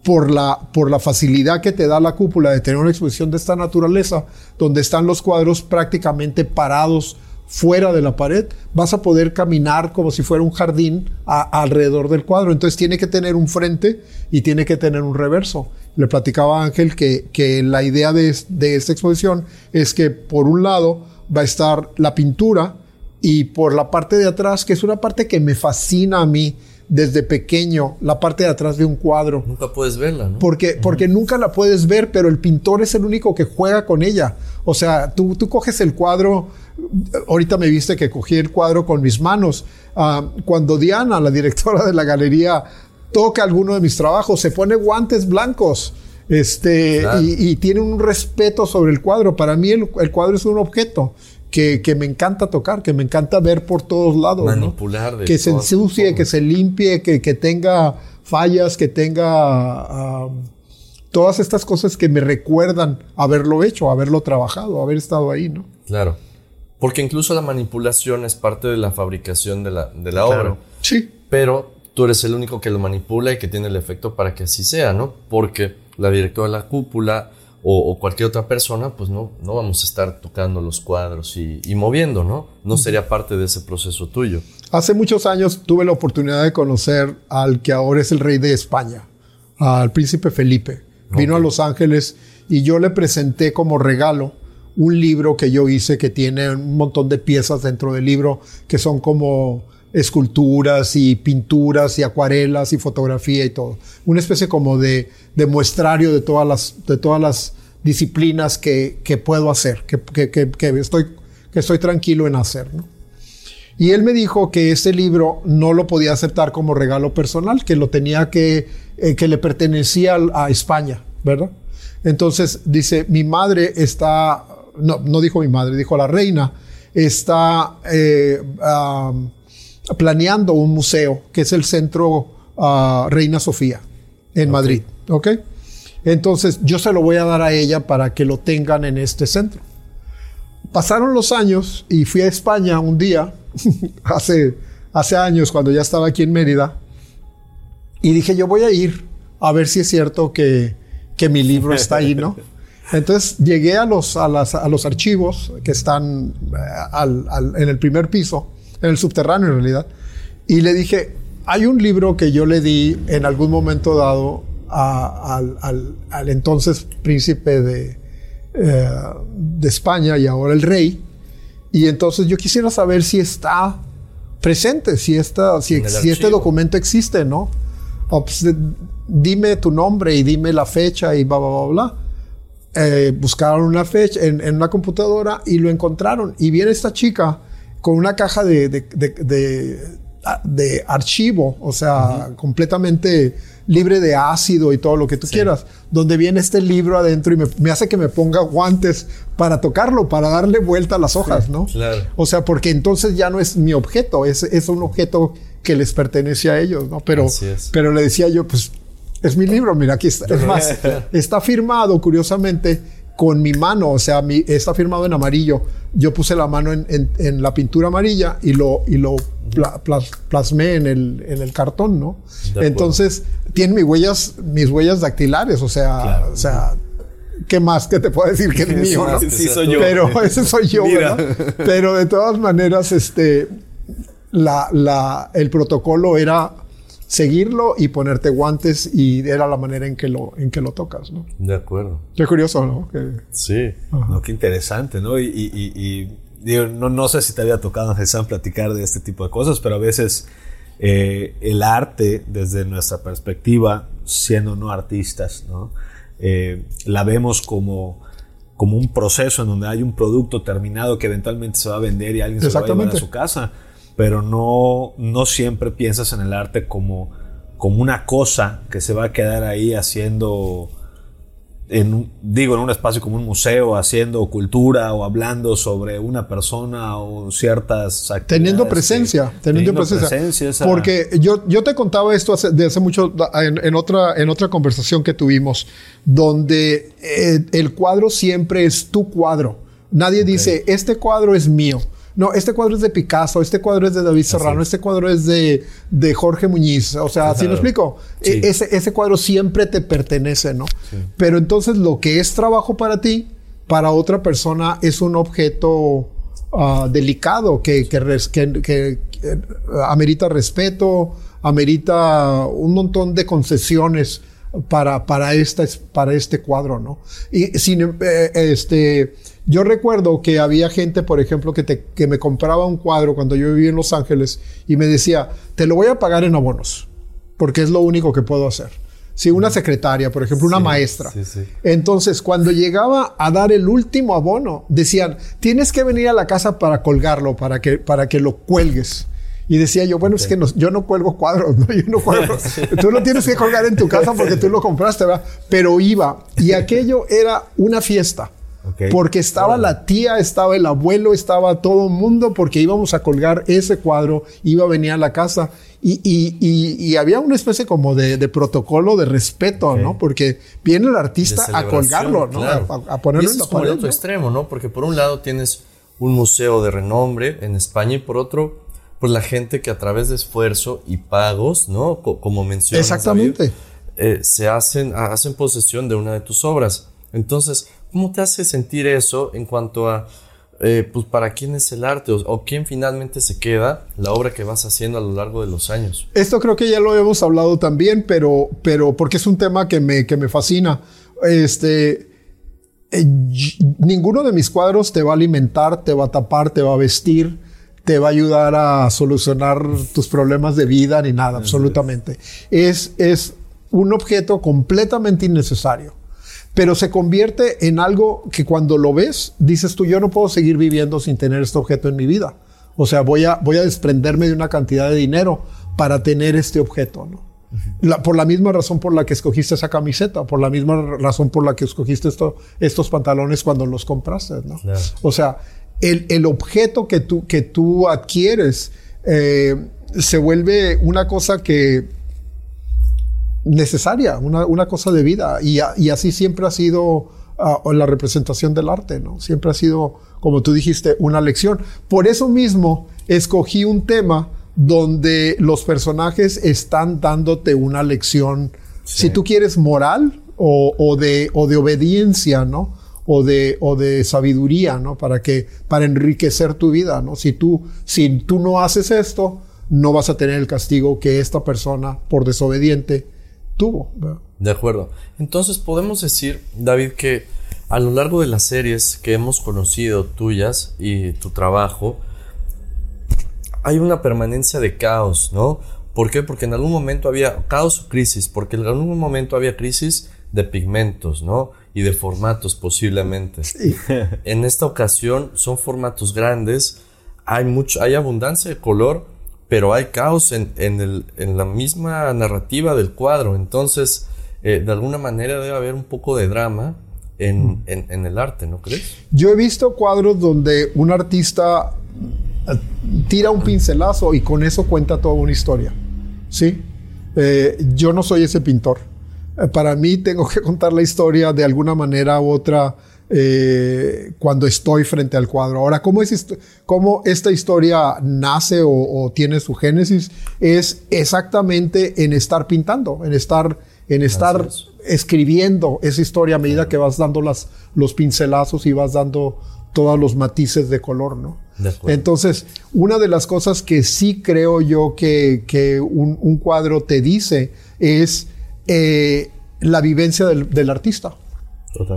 por la, por la facilidad que te da la cúpula de tener una exposición de esta naturaleza, donde están los cuadros prácticamente parados fuera de la pared, vas a poder caminar como si fuera un jardín alrededor del cuadro. Entonces tiene que tener un frente y tiene que tener un reverso. Le platicaba a Ángel que, que la idea de, de esta exposición es que por un lado va a estar la pintura y por la parte de atrás, que es una parte que me fascina a mí, desde pequeño la parte de atrás de un cuadro. Nunca puedes verla, ¿no? Porque, porque nunca la puedes ver, pero el pintor es el único que juega con ella. O sea, tú, tú coges el cuadro, ahorita me viste que cogí el cuadro con mis manos. Ah, cuando Diana, la directora de la galería, toca alguno de mis trabajos, se pone guantes blancos. Este, y, tiene un respeto sobre el cuadro. Para mí el, el cuadro es un objeto que, me encanta tocar, que me encanta ver por todos lados. Manipular. que se ensucie, que se limpie, que, tenga fallas, que tenga todas estas cosas que me recuerdan haberlo hecho, haberlo trabajado, haber estado ahí, ¿no? Claro. Porque incluso la manipulación es parte de la fabricación de la, de la obra. Sí. Pero tú eres el único que lo manipula y que tiene el efecto para que así sea, ¿no? Porque la directora de la cúpula o, cualquier otra persona, pues no, no vamos a estar tocando los cuadros y, moviendo, ¿no? No sería parte de ese proceso tuyo. Hace muchos años tuve la oportunidad de conocer al que ahora es el rey de España, al príncipe Felipe. Vino a Los Ángeles y yo le presenté como regalo un libro que yo hice que tiene un montón de piezas dentro del libro que son como esculturas y pinturas y acuarelas y fotografía y todo. Una especie como de, de muestrario de todas las, de todas las disciplinas que, que puedo hacer, que, que, que, estoy, que estoy tranquilo en hacer. ¿no? Y él me dijo que ese libro no lo podía aceptar como regalo personal, que lo tenía que, eh, que le pertenecía a España, ¿verdad? Entonces dice, mi madre está, no, no dijo mi madre, dijo la reina, está... Eh, planeando un museo que es el Centro ah, Reina Sofía en Madrid. ¿Ok? Entonces yo se lo voy a dar a ella para que lo tengan en este centro. Pasaron los años y fui a España un día, hace, hace años, cuando ya estaba aquí en Mérida, y dije, yo voy a ir a ver si es cierto que, que mi libro está ahí, ¿no? Entonces llegué a los, a, a los archivos que están eh, en el primer piso en el subterráneo en realidad. Y le dije, hay un libro que yo le di en algún momento dado al, entonces príncipe de, eh, de España y ahora el rey. Y entonces yo quisiera saber si está presente, si, está, si, si este documento existe, ¿no? Pues, dime tu nombre y dime la fecha y bla, bla, bla, bla. Eh, buscaron una fecha en, en, una computadora y lo encontraron. Y viene esta chica con una caja de, de, archivo, o sea, completamente libre de ácido y todo lo que tú quieras, donde viene este libro adentro y me, hace que me ponga guantes para tocarlo, para darle vuelta a las hojas, ¿no? Claro. O sea, porque entonces ya no es mi objeto, es, es un objeto que les pertenece a ellos, ¿no? Pero, pero le decía yo, pues es mi libro, mira, aquí está. Es más, está firmado, curiosamente, con mi mano, o sea, mi, está firmado en amarillo. Yo puse la mano en, la pintura amarilla y lo, y lo plasmé en el, en el cartón, ¿no? Entonces, tiene mis huellas, mis huellas dactilares, o sea, o sea, ¿qué más que te puedo decir que es mío? Sí, soy yo. Pero ese soy yo, ¿verdad? Pero de todas maneras, este, la, la, el protocolo era seguirlo y ponerte guantes y era la manera en que lo, en que lo tocas, ¿no? De acuerdo. Qué curioso, ¿no? sí. No, qué interesante, ¿no? Y, no, no, sé si te había tocado, Jesús, platicar de este tipo de cosas, pero a veces eh, el arte, desde nuestra perspectiva, siendo no artistas, ¿no? Eh, la vemos como como un proceso en donde hay un producto terminado que eventualmente se va a vender y alguien se va a llevar a su casa pero no, no siempre piensas en el arte como, como una cosa que se va a quedar ahí haciendo, en, digo, en un espacio como un museo, haciendo cultura o hablando sobre una persona o ciertas actividades. Teniendo presencia, teniendo, presencia. Porque yo, yo te contaba esto de hace mucho, en, otra, en otra conversación que tuvimos, donde eh, el cuadro siempre es tu cuadro. Nadie dice, este cuadro es mío. No, este cuadro es de Picasso, este cuadro es de David Serrano, este cuadro es de, de Jorge Muñiz. O sea, ¿sí me explico? E- ese, ese cuadro siempre te pertenece, ¿no? Pero entonces lo que es trabajo para ti, para otra persona es un objeto ah, delicado que, que, res- que- que, eh, amerita respeto, amerita un montón de concesiones para, para, esta, para este cuadro, ¿no? Y sin, eh, este, yo recuerdo que había gente, por ejemplo, que, te- que me compraba un cuadro cuando yo vivía en Los Ángeles y me decía, te lo voy a pagar en abonos, porque es lo único que puedo hacer. Si una secretaria, por ejemplo, una maestra. sí, sí. Entonces, cuando llegaba a dar el último abono, decían, tienes que venir a la casa para colgarlo, para que, para que lo cuelgues. Y decía yo, bueno, es que no- yo no cuelgo cuadros, ¿no? Yo no cuelgo. tú lo tienes que colgar en tu casa porque tú lo compraste, ¿verdad? Pero iba. Y aquello era una fiesta. Ok. Porque estaba la tía, estaba el abuelo, estaba todo el mundo, porque íbamos a colgar ese cuadro, iba a venir a la casa. Y, y- y- y había una especie como de, de protocolo de respeto, ¿no? Porque viene el artista a colgarlo, ¿no? claro. A, a ponerlo Y ese en la es como el otro ¿no? extremo, ¿no? Porque por un lado tienes un museo de renombre en España y por otro, pues la gente que a través de esfuerzo y pagos, ¿no? Co- como mencionas. Exactamente. David, eh, se hacen, hacen posesión de una de tus obras. Entonces, ¿cómo te hace sentir eso en cuanto a, eh, pues, para quién es el arte o, o quién finalmente se queda la obra que vas haciendo a lo largo de los años? Esto creo que ya lo hemos hablado también, pero, pero porque es un tema que me, que me fascina. Este, eh, ninguno de mis cuadros te va a alimentar, te va a tapar, te va a vestir, te va a ayudar a solucionar tus problemas de vida ni nada, absolutamente. Es, es un objeto completamente innecesario. Pero se convierte en algo que cuando lo ves, dices tú, yo no puedo seguir viviendo sin tener este objeto en mi vida. O sea, voy a, voy a desprenderme de una cantidad de dinero para tener este objeto, ¿no? La- por la misma razón por la que escogiste esa camiseta, por la misma razón por la que escogiste esto- estos pantalones cuando los compraste, ¿no? Claro. O sea, el, el objeto que tú, que tú adquieres eh, se vuelve una cosa que necesaria, una, una cosa de vida. Y, a- y así siempre ha sido ah, la representación del arte, ¿no? Siempre ha sido, como tú dijiste, una lección. Por eso mismo escogí un tema donde los personajes están dándote una lección, si tú quieres, moral o, o de, o de obediencia, ¿no? O de, o de sabiduría, ¿no? Para que, para enriquecer tu vida, ¿no? Si tú, si tú no haces esto, no vas a tener el castigo que esta persona, por desobediente, tuvo. De acuerdo. Entonces podemos decir, David, que a lo largo de las series que hemos conocido tuyas y tu trabajo, hay una permanencia de caos, ¿no? ¿Por qué? Porque en algún momento había caos o crisis, porque en algún momento había crisis de pigmentos, ¿no? Y de formatos posiblemente. En esta ocasión son formatos grandes, hay mucho, hay abundancia de color, pero hay caos en, en, el- en la misma narrativa del cuadro. Entonces, eh, de alguna manera debe haber un poco de drama en, en- en el arte, ¿no crees? Yo he visto cuadros donde un artista eh, tira un pincelazo y con eso cuenta toda una historia. ¿Sí? Eh, yo no soy ese pintor. Eh, para mí tengo que contar la historia de alguna manera u otra eh, cuando estoy frente al cuadro. Ahora, ¿cómo, es esto- cómo esta historia nace o, o tiene su génesis? Es exactamente en estar pintando, en estar, en estar es. escribiendo esa historia a medida que vas dando las, los pincelazos y vas dando todos los matices de color, ¿no? De. Entonces, una de las cosas que sí creo yo que, que un, un cuadro te dice es eh, la vivencia del, del artista.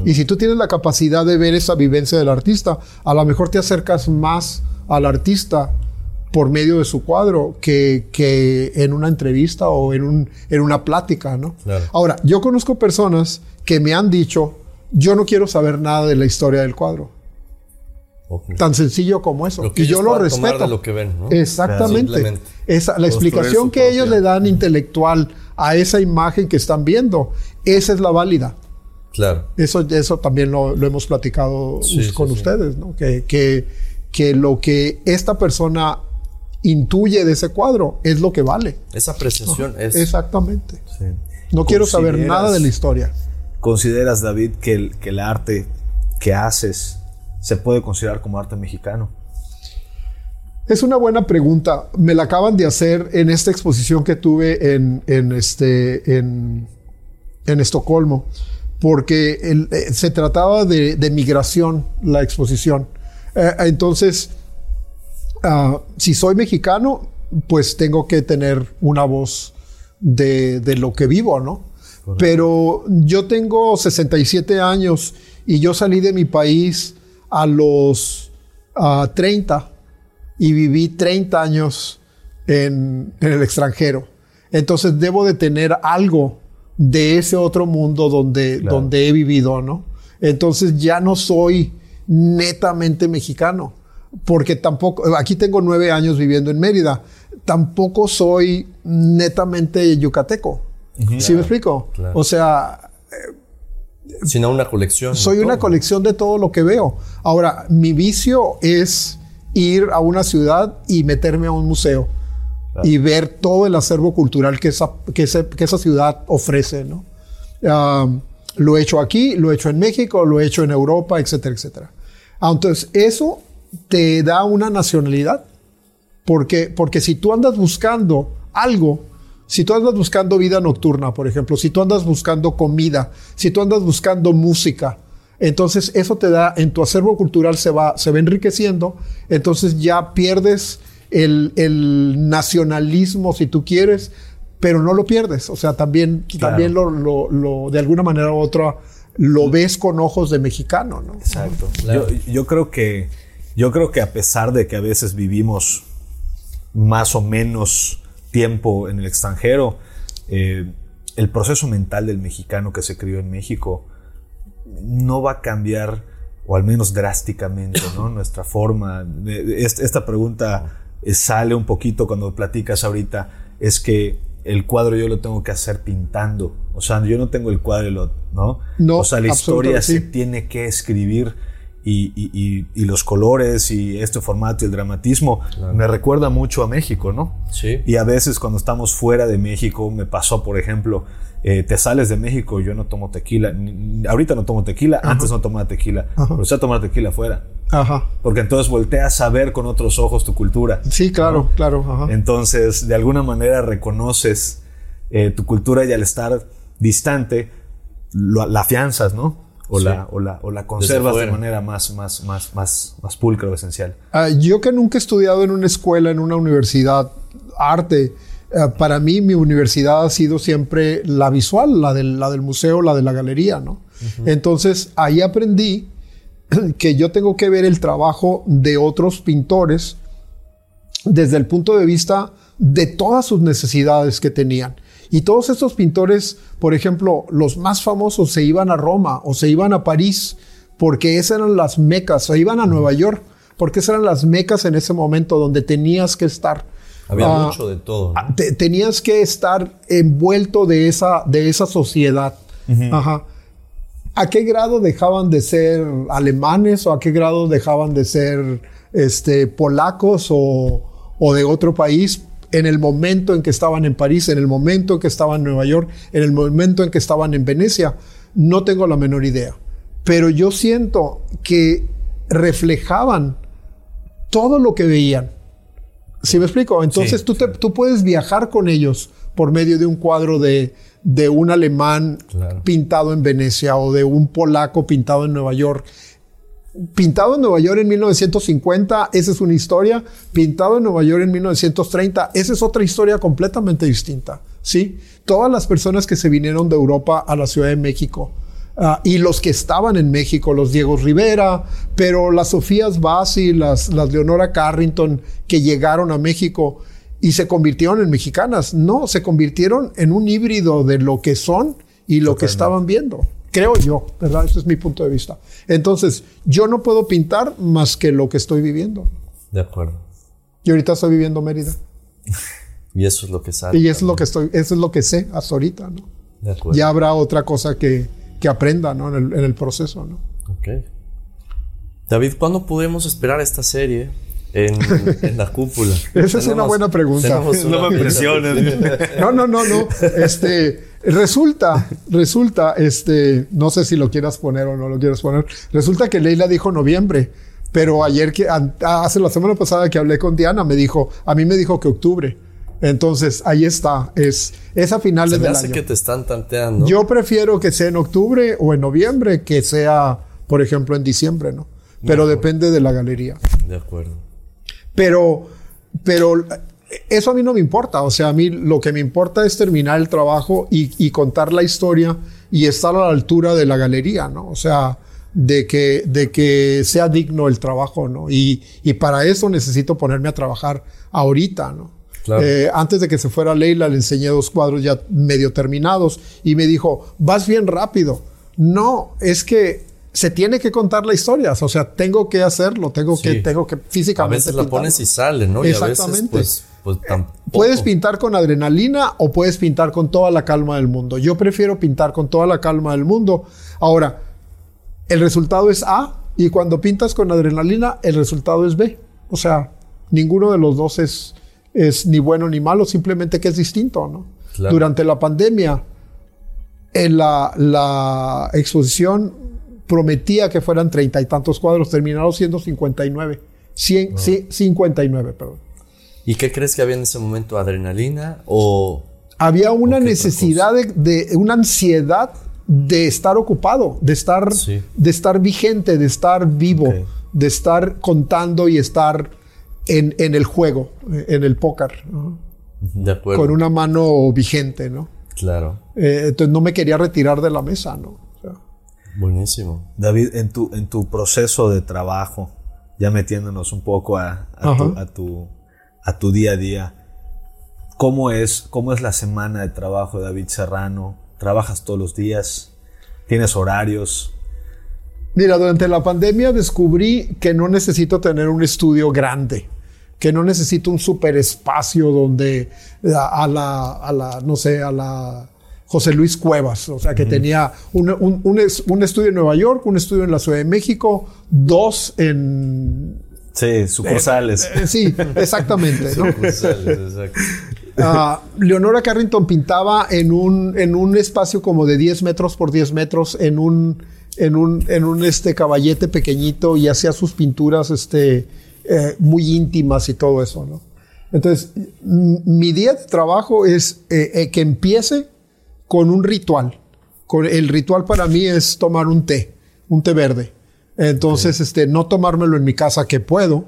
Y si tú tienes la capacidad de ver esa vivencia del artista, a lo mejor te acercas más al artista por medio de su cuadro que, que en una entrevista o en, un, en una plática, ¿no? Claro. Ahora, yo conozco personas que me han dicho, yo no quiero saber nada de la historia del cuadro. Tan sencillo como eso. Lo que y yo lo respeto. de lo que ven, ¿no? Exactamente. Esa, la explicación que ellos le dan intelectual a esa imagen que están viendo, esa es la válida. Claro. Eso, eso también lo, lo hemos platicado Sí, us- sí, con sí. ustedes, ¿no? Que, que, que lo que esta persona intuye de ese cuadro es lo que vale. Esa apreciación es... Exactamente. No quiero saber ¿Consideras- nada de la historia. ¿Consideras, David, que el, que el arte que haces se puede considerar como arte mexicano? Es una buena pregunta. Me la acaban de hacer en esta exposición que tuve en, en este, en, en Estocolmo, porque el- eh, se trataba de, de migración la exposición. Eh, entonces, ah, si soy mexicano, pues tengo que tener una voz de, de lo que vivo, ¿no? Pero yo tengo 67 años y yo salí de mi país a los ah, 30 y viví 30 años en, en el extranjero. Entonces debo de tener algo de ese otro mundo donde, donde he vivido, ¿no? Entonces ya no soy netamente mexicano, porque tampoco, aquí tengo nueve años viviendo en Mérida, tampoco soy netamente yucateco. ¿Sí me explico? claro. O sea, Sino una colección. soy una colección de todo lo que veo. Ahora, mi vicio es ir a una ciudad y meterme a un museo y ver todo el acervo cultural que esa, que ese- que esa ciudad ofrece, ¿no? Um, lo he hecho aquí, lo he hecho en México, lo he hecho en Europa, etcétera, etcétera. Ah, Entonces, eso te da una nacionalidad. Porque, porque si tú andas buscando algo, si tú andas buscando vida nocturna, por ejemplo, si tú andas buscando comida, si tú andas buscando música, entonces eso te da, en tu acervo cultural se va, se va enriqueciendo, entonces ya pierdes el, el nacionalismo, si tú quieres, pero no lo pierdes. O sea, también, también lo, lo- lo- de alguna manera u otra, lo ves con ojos de mexicano, ¿no? Exacto. Claro. Yo, yo creo que yo creo que a pesar de que a veces vivimos más o menos tiempo en el extranjero, eh, el proceso mental del mexicano que se crió en México no va a cambiar, o al menos drásticamente, ¿no? Nuestra forma. esta pregunta sale un poquito cuando platicas ahorita, es que el cuadro yo lo tengo que hacer pintando. O sea, yo no tengo el cuadro, ¿no? No, o sea, la historia se sí. tiene que escribir y, y- y- y los colores y este formato y el dramatismo me recuerda mucho a México, ¿no? Sí. Y a veces cuando estamos fuera de México, me pasó, por ejemplo, eh, te sales de México, yo no tomo tequila. Ni- Ahorita no tomo tequila, antes no tomaba tequila, pero sé tomar tequila afuera. Ajá. Porque entonces volteas a ver con otros ojos tu cultura. Sí, claro, claro. Ajá. Entonces, de alguna manera reconoces eh, tu cultura y al estar distante, lo- la afianzas, ¿no? O, Sí. la, o, la, o la conservas de manera más, más, más, más, más pulcra o esencial. Ah, yo que nunca he estudiado en una escuela, en una universidad, arte, ah, para mí mi universidad ha sido siempre la visual, la del, la del museo, la de la galería, ¿no? Entonces ahí aprendí que yo tengo que ver el trabajo de otros pintores desde el punto de vista de todas sus necesidades que tenían. Y todos estos pintores, por ejemplo, los más famosos se iban a Roma o se iban a París porque esas eran las mecas, o iban a Nueva York porque esas eran las mecas en ese momento donde tenías que estar. Había Ah, mucho de todo. ¿no? Ah, te- tenías que estar envuelto de esa, de esa sociedad. Ajá. ¿A qué grado dejaban de ser alemanes o a qué grado dejaban de ser este, polacos o, o de otro país en el momento en que estaban en París, en el momento en que estaban en Nueva York, en el momento en que estaban en Venecia? No tengo la menor idea. Pero yo siento que reflejaban todo lo que veían. ¿Sí me explico? Entonces Sí, tú, te- tú puedes viajar con ellos por medio de un cuadro de, de un alemán Claro. pintado en Venecia o de un polaco pintado en Nueva York. Pintado en Nueva York en 1950, esa es una historia. Pintado en Nueva York en 1930, esa es otra historia completamente distinta. ¿sí? Todas las personas que se vinieron de Europa a la Ciudad de México ah, y los que estaban en México, los Diego Rivera, pero las Sofías Bassi, las, las Leonora Carrington que llegaron a México y se convirtieron en mexicanas. No, se convirtieron en un híbrido de lo que son y lo que estaban viendo. Creo yo, ¿verdad? Este es mi punto de vista. Entonces, yo no puedo pintar más que lo que estoy viviendo. De acuerdo. Y ahorita estoy viviendo Mérida. Y eso es lo que sale. Y eso es lo que estoy, eso es lo que sé hasta ahorita, ¿no? De acuerdo. Ya habrá otra cosa que, que aprenda, ¿no? En el, en el proceso, ¿no? Ok. David, ¿cuándo podemos esperar esta serie en, en la cúpula? Esa es una buena pregunta. No me presiones. No, no, no, no. Este, resulta, resulta, este, no sé si lo quieras poner o no lo quieras poner. Resulta que Leila dijo noviembre, Pero ayer que, hace la semana pasada que hablé con Diana, me dijo, a mí me dijo que octubre. Entonces, ahí está. Es, es a finales Se me del hace año. que te están tanteando. Yo prefiero que sea en octubre o en noviembre que sea, por ejemplo, en diciembre, ¿no? Pero depende de la galería. De acuerdo. Pero, pero eso a mí no me importa. O sea, a mí lo que me importa es terminar el trabajo y, y contar la historia y estar a la altura de la galería, ¿no? O sea, de que, de que sea digno el trabajo, ¿no? Y, y para eso necesito ponerme a trabajar ahorita, ¿no? Claro. Eh, antes de que se fuera Leila, le enseñé dos cuadros ya medio terminados y me dijo, vas bien rápido. No, es que se tiene que contar la historia. O sea, tengo que hacerlo, tengo, Sí. que, tengo que A físicamente. veces la pintarlo. pones y sale, ¿no? Y a veces, Exactamente. pues, pues tampoco. Puedes pintar con adrenalina o puedes pintar con toda la calma del mundo. Yo prefiero pintar con toda la calma del mundo. Ahora, el resultado es A y cuando pintas con adrenalina, el resultado es B. O sea, ninguno de los dos es, es ni bueno ni malo, simplemente que es distinto, ¿no? Claro. Durante la pandemia, en la, la exposición prometía que fueran treinta y tantos cuadros, terminaron siendo 59. Cien- sí, 59, perdón. ¿Y qué crees que había en ese momento? ¿Adrenalina o...? había una ¿O qué otra necesidad de, de- una ansiedad de estar ocupado, de estar, Sí. de estar vigente, de estar vivo, de estar contando y estar en, en el juego, en el póker, ¿no? De acuerdo. con una mano vigente, ¿no? Claro. Eh, entonces no me quería retirar de la mesa, ¿no? O sea, Buenísimo. David, en tu, en tu proceso de trabajo, ya metiéndonos un poco a, a tu, a, tu, a tu día a día, ¿cómo es, ¿cómo es la semana de trabajo de David Serrano? ¿Trabajas todos los días? ¿Tienes horarios? Mira, durante la pandemia descubrí que no necesito tener un estudio grande, que no necesito un super espacio donde a, a la, a la, no sé, a la José Luis Cuevas, o sea, que tenía un, un- un un estudio en Nueva York, un estudio en la Ciudad de México, dos en... Sí, sucursales. eh, sí, exactamente. ¿no? Sucursales, exacto. Ah, Leonora Carrington pintaba en un, en un espacio como de 10 metros por 10 metros en un, en un, en un este caballete pequeñito y hacía sus pinturas este, eh, muy íntimas y todo eso, ¿no? Entonces, mi día de trabajo es eh, eh, que empiece con un ritual. Con, el ritual para mí es tomar un té, un té verde. Entonces, este, no tomármelo en mi casa que puedo,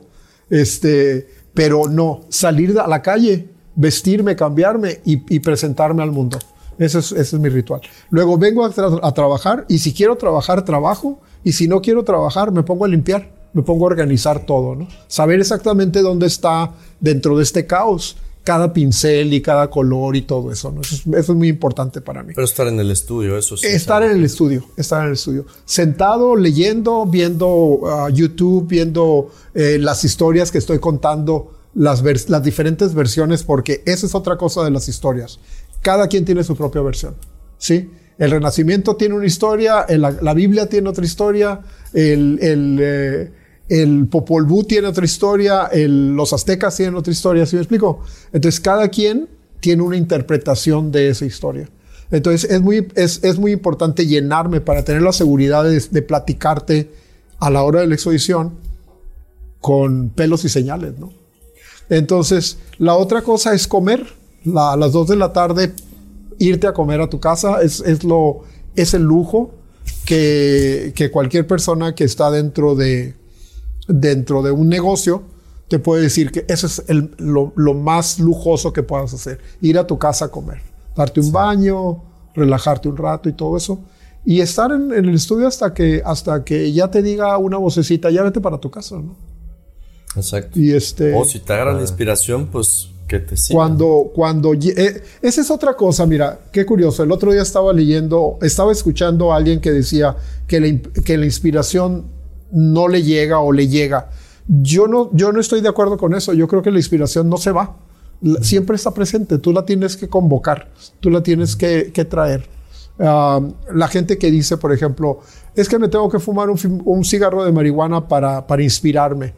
este, pero no, salir a la calle, vestirme, cambiarme y, y presentarme al mundo. Ese es, ese es mi ritual. Luego vengo a, tra- a trabajar y si quiero trabajar, trabajo. Y si no quiero trabajar, me pongo a limpiar, me pongo a organizar todo, ¿no? Saber exactamente dónde está dentro de este caos cada pincel y cada color y todo eso, ¿no? Eso es, eso es muy importante para mí. Pero estar en el estudio, eso sí. Estar en el estudio, estar en el estudio. Sentado, leyendo, viendo ah, YouTube, viendo eh, las historias que estoy contando, las, las diferentes versiones, porque esa es otra cosa de las historias. Cada quien tiene su propia versión, ¿sí? El Renacimiento tiene una historia, el- la, la Biblia tiene otra historia, el, el, eh, el Popol Vuh tiene otra historia, el- los aztecas tienen otra historia, ¿sí me explico? Entonces, cada quien tiene una interpretación de esa historia. Entonces es muy, es, es muy importante llenarme para tener la seguridad de, platicarte a la hora de la exposición con pelos y señales, ¿no? Entonces, la otra cosa es comer. A las 2 de la tarde, irte a comer a tu casa es, es, lo, es el lujo que, que cualquier persona que está dentro de, dentro de un negocio te puede decir que eso es el- lo, lo más lujoso que puedas hacer. Ir a tu casa a comer, darte un baño, relajarte un rato y todo eso. Y estar en, en el estudio hasta que, hasta que ya te diga una vocecita, ya vete para tu casa, ¿no? Exacto. Y este... O si te agarra la inspiración, pues que te sigan. Cuando, cuando, eh, esa es otra cosa, mira, qué curioso. El otro día estaba leyendo, estaba escuchando a alguien que decía que la, que la inspiración no le llega o le llega. Yo no, yo no estoy de acuerdo con eso. Yo creo que la inspiración no se va. La- Siempre está presente. Tú la tienes que convocar. Tú la tienes que, que traer. Ah, la gente que dice, por ejemplo, es que me tengo que fumar un, cigarro de marihuana para, para inspirarme.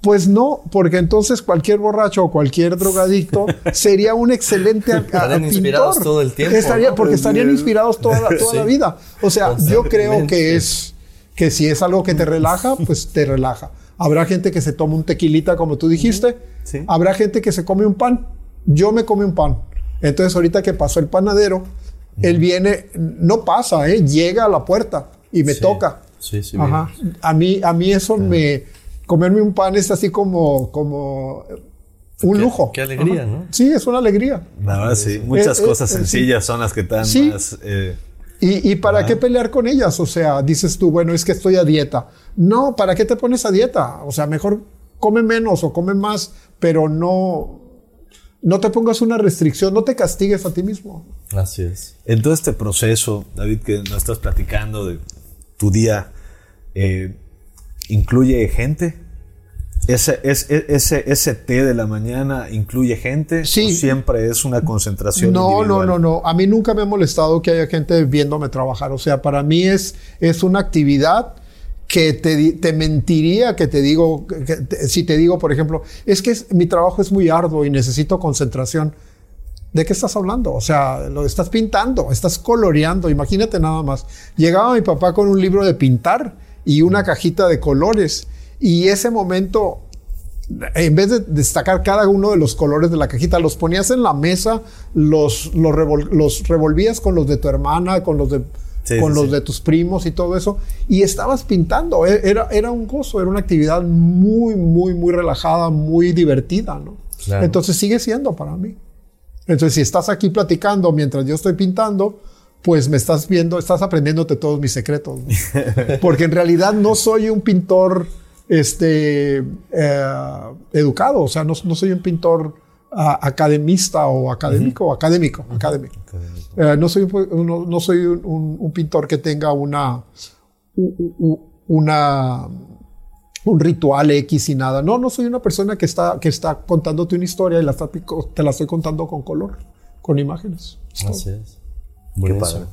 Pues no, porque entonces cualquier borracho o cualquier drogadicto sería un excelente Estarían pintor. inspirados todo el tiempo, Estaría- ¿no? porque estarían inspirados toda, la- toda la vida. O sea, yo creo que es que si es algo que te relaja, pues te relaja. Habrá gente que se toma un tequilita, como tú dijiste. Sí. Habrá gente que se come un pan. Yo me come un pan. Entonces, ahorita que pasó el panadero, él viene, no pasa, ¿eh? llega a la puerta y me Sí. toca. Sí, sí. Ajá. A mí, a mí eso me. Comerme un pan es así como, como un Qué- lujo. qué alegría, Ajá. ¿no? Sí, es una alegría. La verdad, sí. Muchas Eh, cosas eh, sí. sencillas son las que Sí. más. eh, ¿Y, y para qué pelear con ellas? O sea, dices tú, bueno, es que estoy a dieta. No, ¿para qué te pones a dieta? O sea, mejor come menos o come más, pero no, no te pongas una restricción, no te castigues a ti mismo. Así es. En todo este proceso, David, que nos estás platicando de tu día, eh, ¿incluye gente? ¿Ese, es- e- ese, ese té de la mañana incluye gente? Sí. ¿O siempre es una concentración No, no, individual? no, no. A mí nunca me ha molestado que haya gente viéndome trabajar. O sea, para mí es, es una actividad que te, te mentiría que te digo, que te- si te digo, por ejemplo, es que es- mi trabajo es muy arduo y necesito concentración. ¿De qué estás hablando? O sea, lo estás pintando, estás coloreando. Imagínate nada más. Llegaba mi papá con un libro de pintar y una cajita de colores. Y ese momento, en vez de destacar cada uno de los colores de la cajita, los ponías en la mesa, los, los, revol- los revolvías con los de tu hermana, con los de, Sí, con sí, los sí. de tus primos y todo eso. Y estabas pintando. E- Era, era un gozo, era una actividad muy, muy, muy relajada, muy divertida, ¿no? Claro. Entonces sigue siendo para mí. Entonces, si estás aquí platicando mientras yo estoy pintando, pues me estás viendo, estás aprendiéndote todos mis secretos. ¿no? Porque en realidad no soy un pintor este, eh, educado, o sea, no, no soy un pintor ah, academista o académico, académico, académico. Eh, no soy, un- no, no soy un, un- un pintor que tenga una, una, un ritual X y nada. No, no soy una persona que está, que está contándote una historia y la está te la estoy contando con color, con imágenes. Todo. Así es. Buenísimo. padre.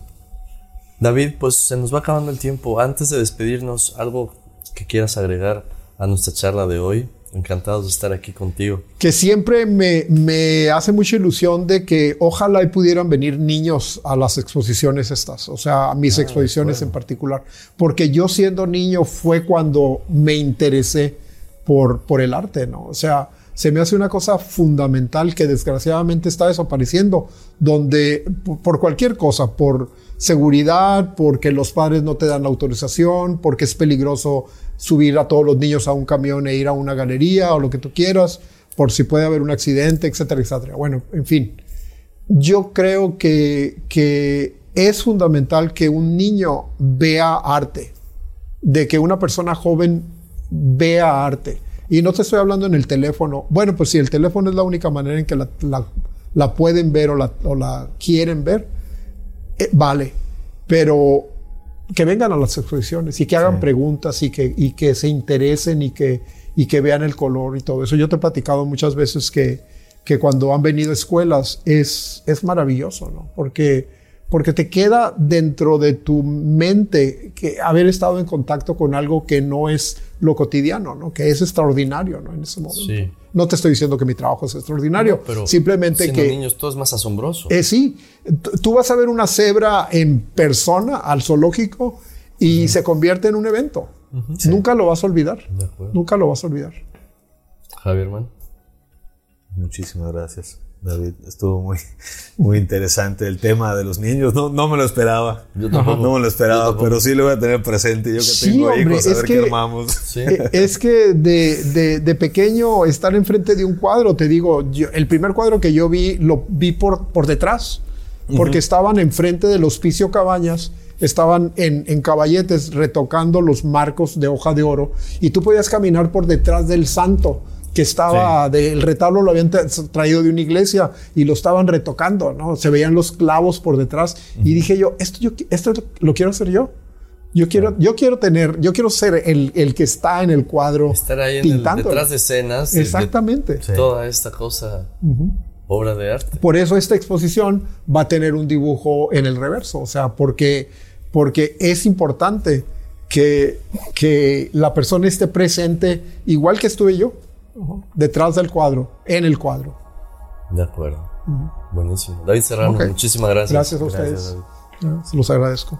David, pues se nos va acabando el tiempo. Antes de despedirnos, algo que quieras agregar a nuestra charla de hoy. Encantados de estar aquí contigo. que siempre me, me hace mucha ilusión de que ojalá y pudieran venir niños a las exposiciones estas, o sea, a mis exposiciones en particular, porque yo siendo niño fue cuando me interesé por, por el arte, ¿no? O sea, se me hace una cosa fundamental que desgraciadamente está desapareciendo, donde por- cualquier cosa, por seguridad, porque los padres no te dan la autorización, porque es peligroso subir a todos los niños a un camión e ir a una galería o lo que tú quieras, por si puede haber un accidente, etcétera, etcétera. Bueno, en fin, yo creo que, que es fundamental que un niño vea arte, de que una persona joven vea arte. Y no te estoy hablando en el teléfono. Bueno, pues si el teléfono es la única manera en que la, la- la pueden ver o la, o la quieren ver, eh, vale. Pero que vengan a las exposiciones y que hagan preguntas y que, y que se interesen y que, y que vean el color y todo eso. Yo te he platicado muchas veces que, que cuando han venido escuelas es, es maravilloso, ¿no? Porque, porque te queda dentro de tu mente que haber estado en contacto con algo que no es lo cotidiano, ¿no? Que es extraordinario, ¿no? En ese momento. Sí. No te estoy diciendo que mi trabajo es extraordinario, Pero simplemente que... niños todo es más asombroso. Eh, sí, tú vas a ver una cebra en persona al zoológico y se convierte en un evento. Nunca lo vas a olvidar. De acuerdo. Nunca lo vas a olvidar. Javier, man. Muchísimas gracias, David. Estuvo muy, muy interesante el tema de los niños. No, no me lo esperaba. Yo tampoco. No me lo esperaba, pero sí lo voy a tener presente. Yo que Sí, tengo hombre, hijos, a ver que- qué armamos. Sí. Eh, es que de, de- de pequeño estar enfrente de un cuadro, te digo, yo- el primer cuadro que yo vi, lo vi por, por detrás, porque estaban enfrente del hospicio Cabañas, estaban en, en caballetes retocando los marcos de hoja de oro, y tú podías caminar por detrás del santo que estaba, del retablo lo habían tra- traído de una iglesia y lo estaban retocando, ¿no? Se veían los clavos por detrás, y dije yo, esto, yo, esto lo quiero hacer yo. Yo quiero, yo quiero tener, yo quiero ser el, el que está en el cuadro Estar ahí en el, pintando. detrás de escenas. de- de Exactamente. toda esta cosa. Obra de arte. Por eso esta exposición va a tener un dibujo en el reverso, o sea, porque, porque es importante que, que la persona esté presente, igual que estuve yo, detrás del cuadro, en el cuadro. De acuerdo. Buenísimo. David Serrano, muchísimas gracias. Gracias a ustedes. Se los agradezco.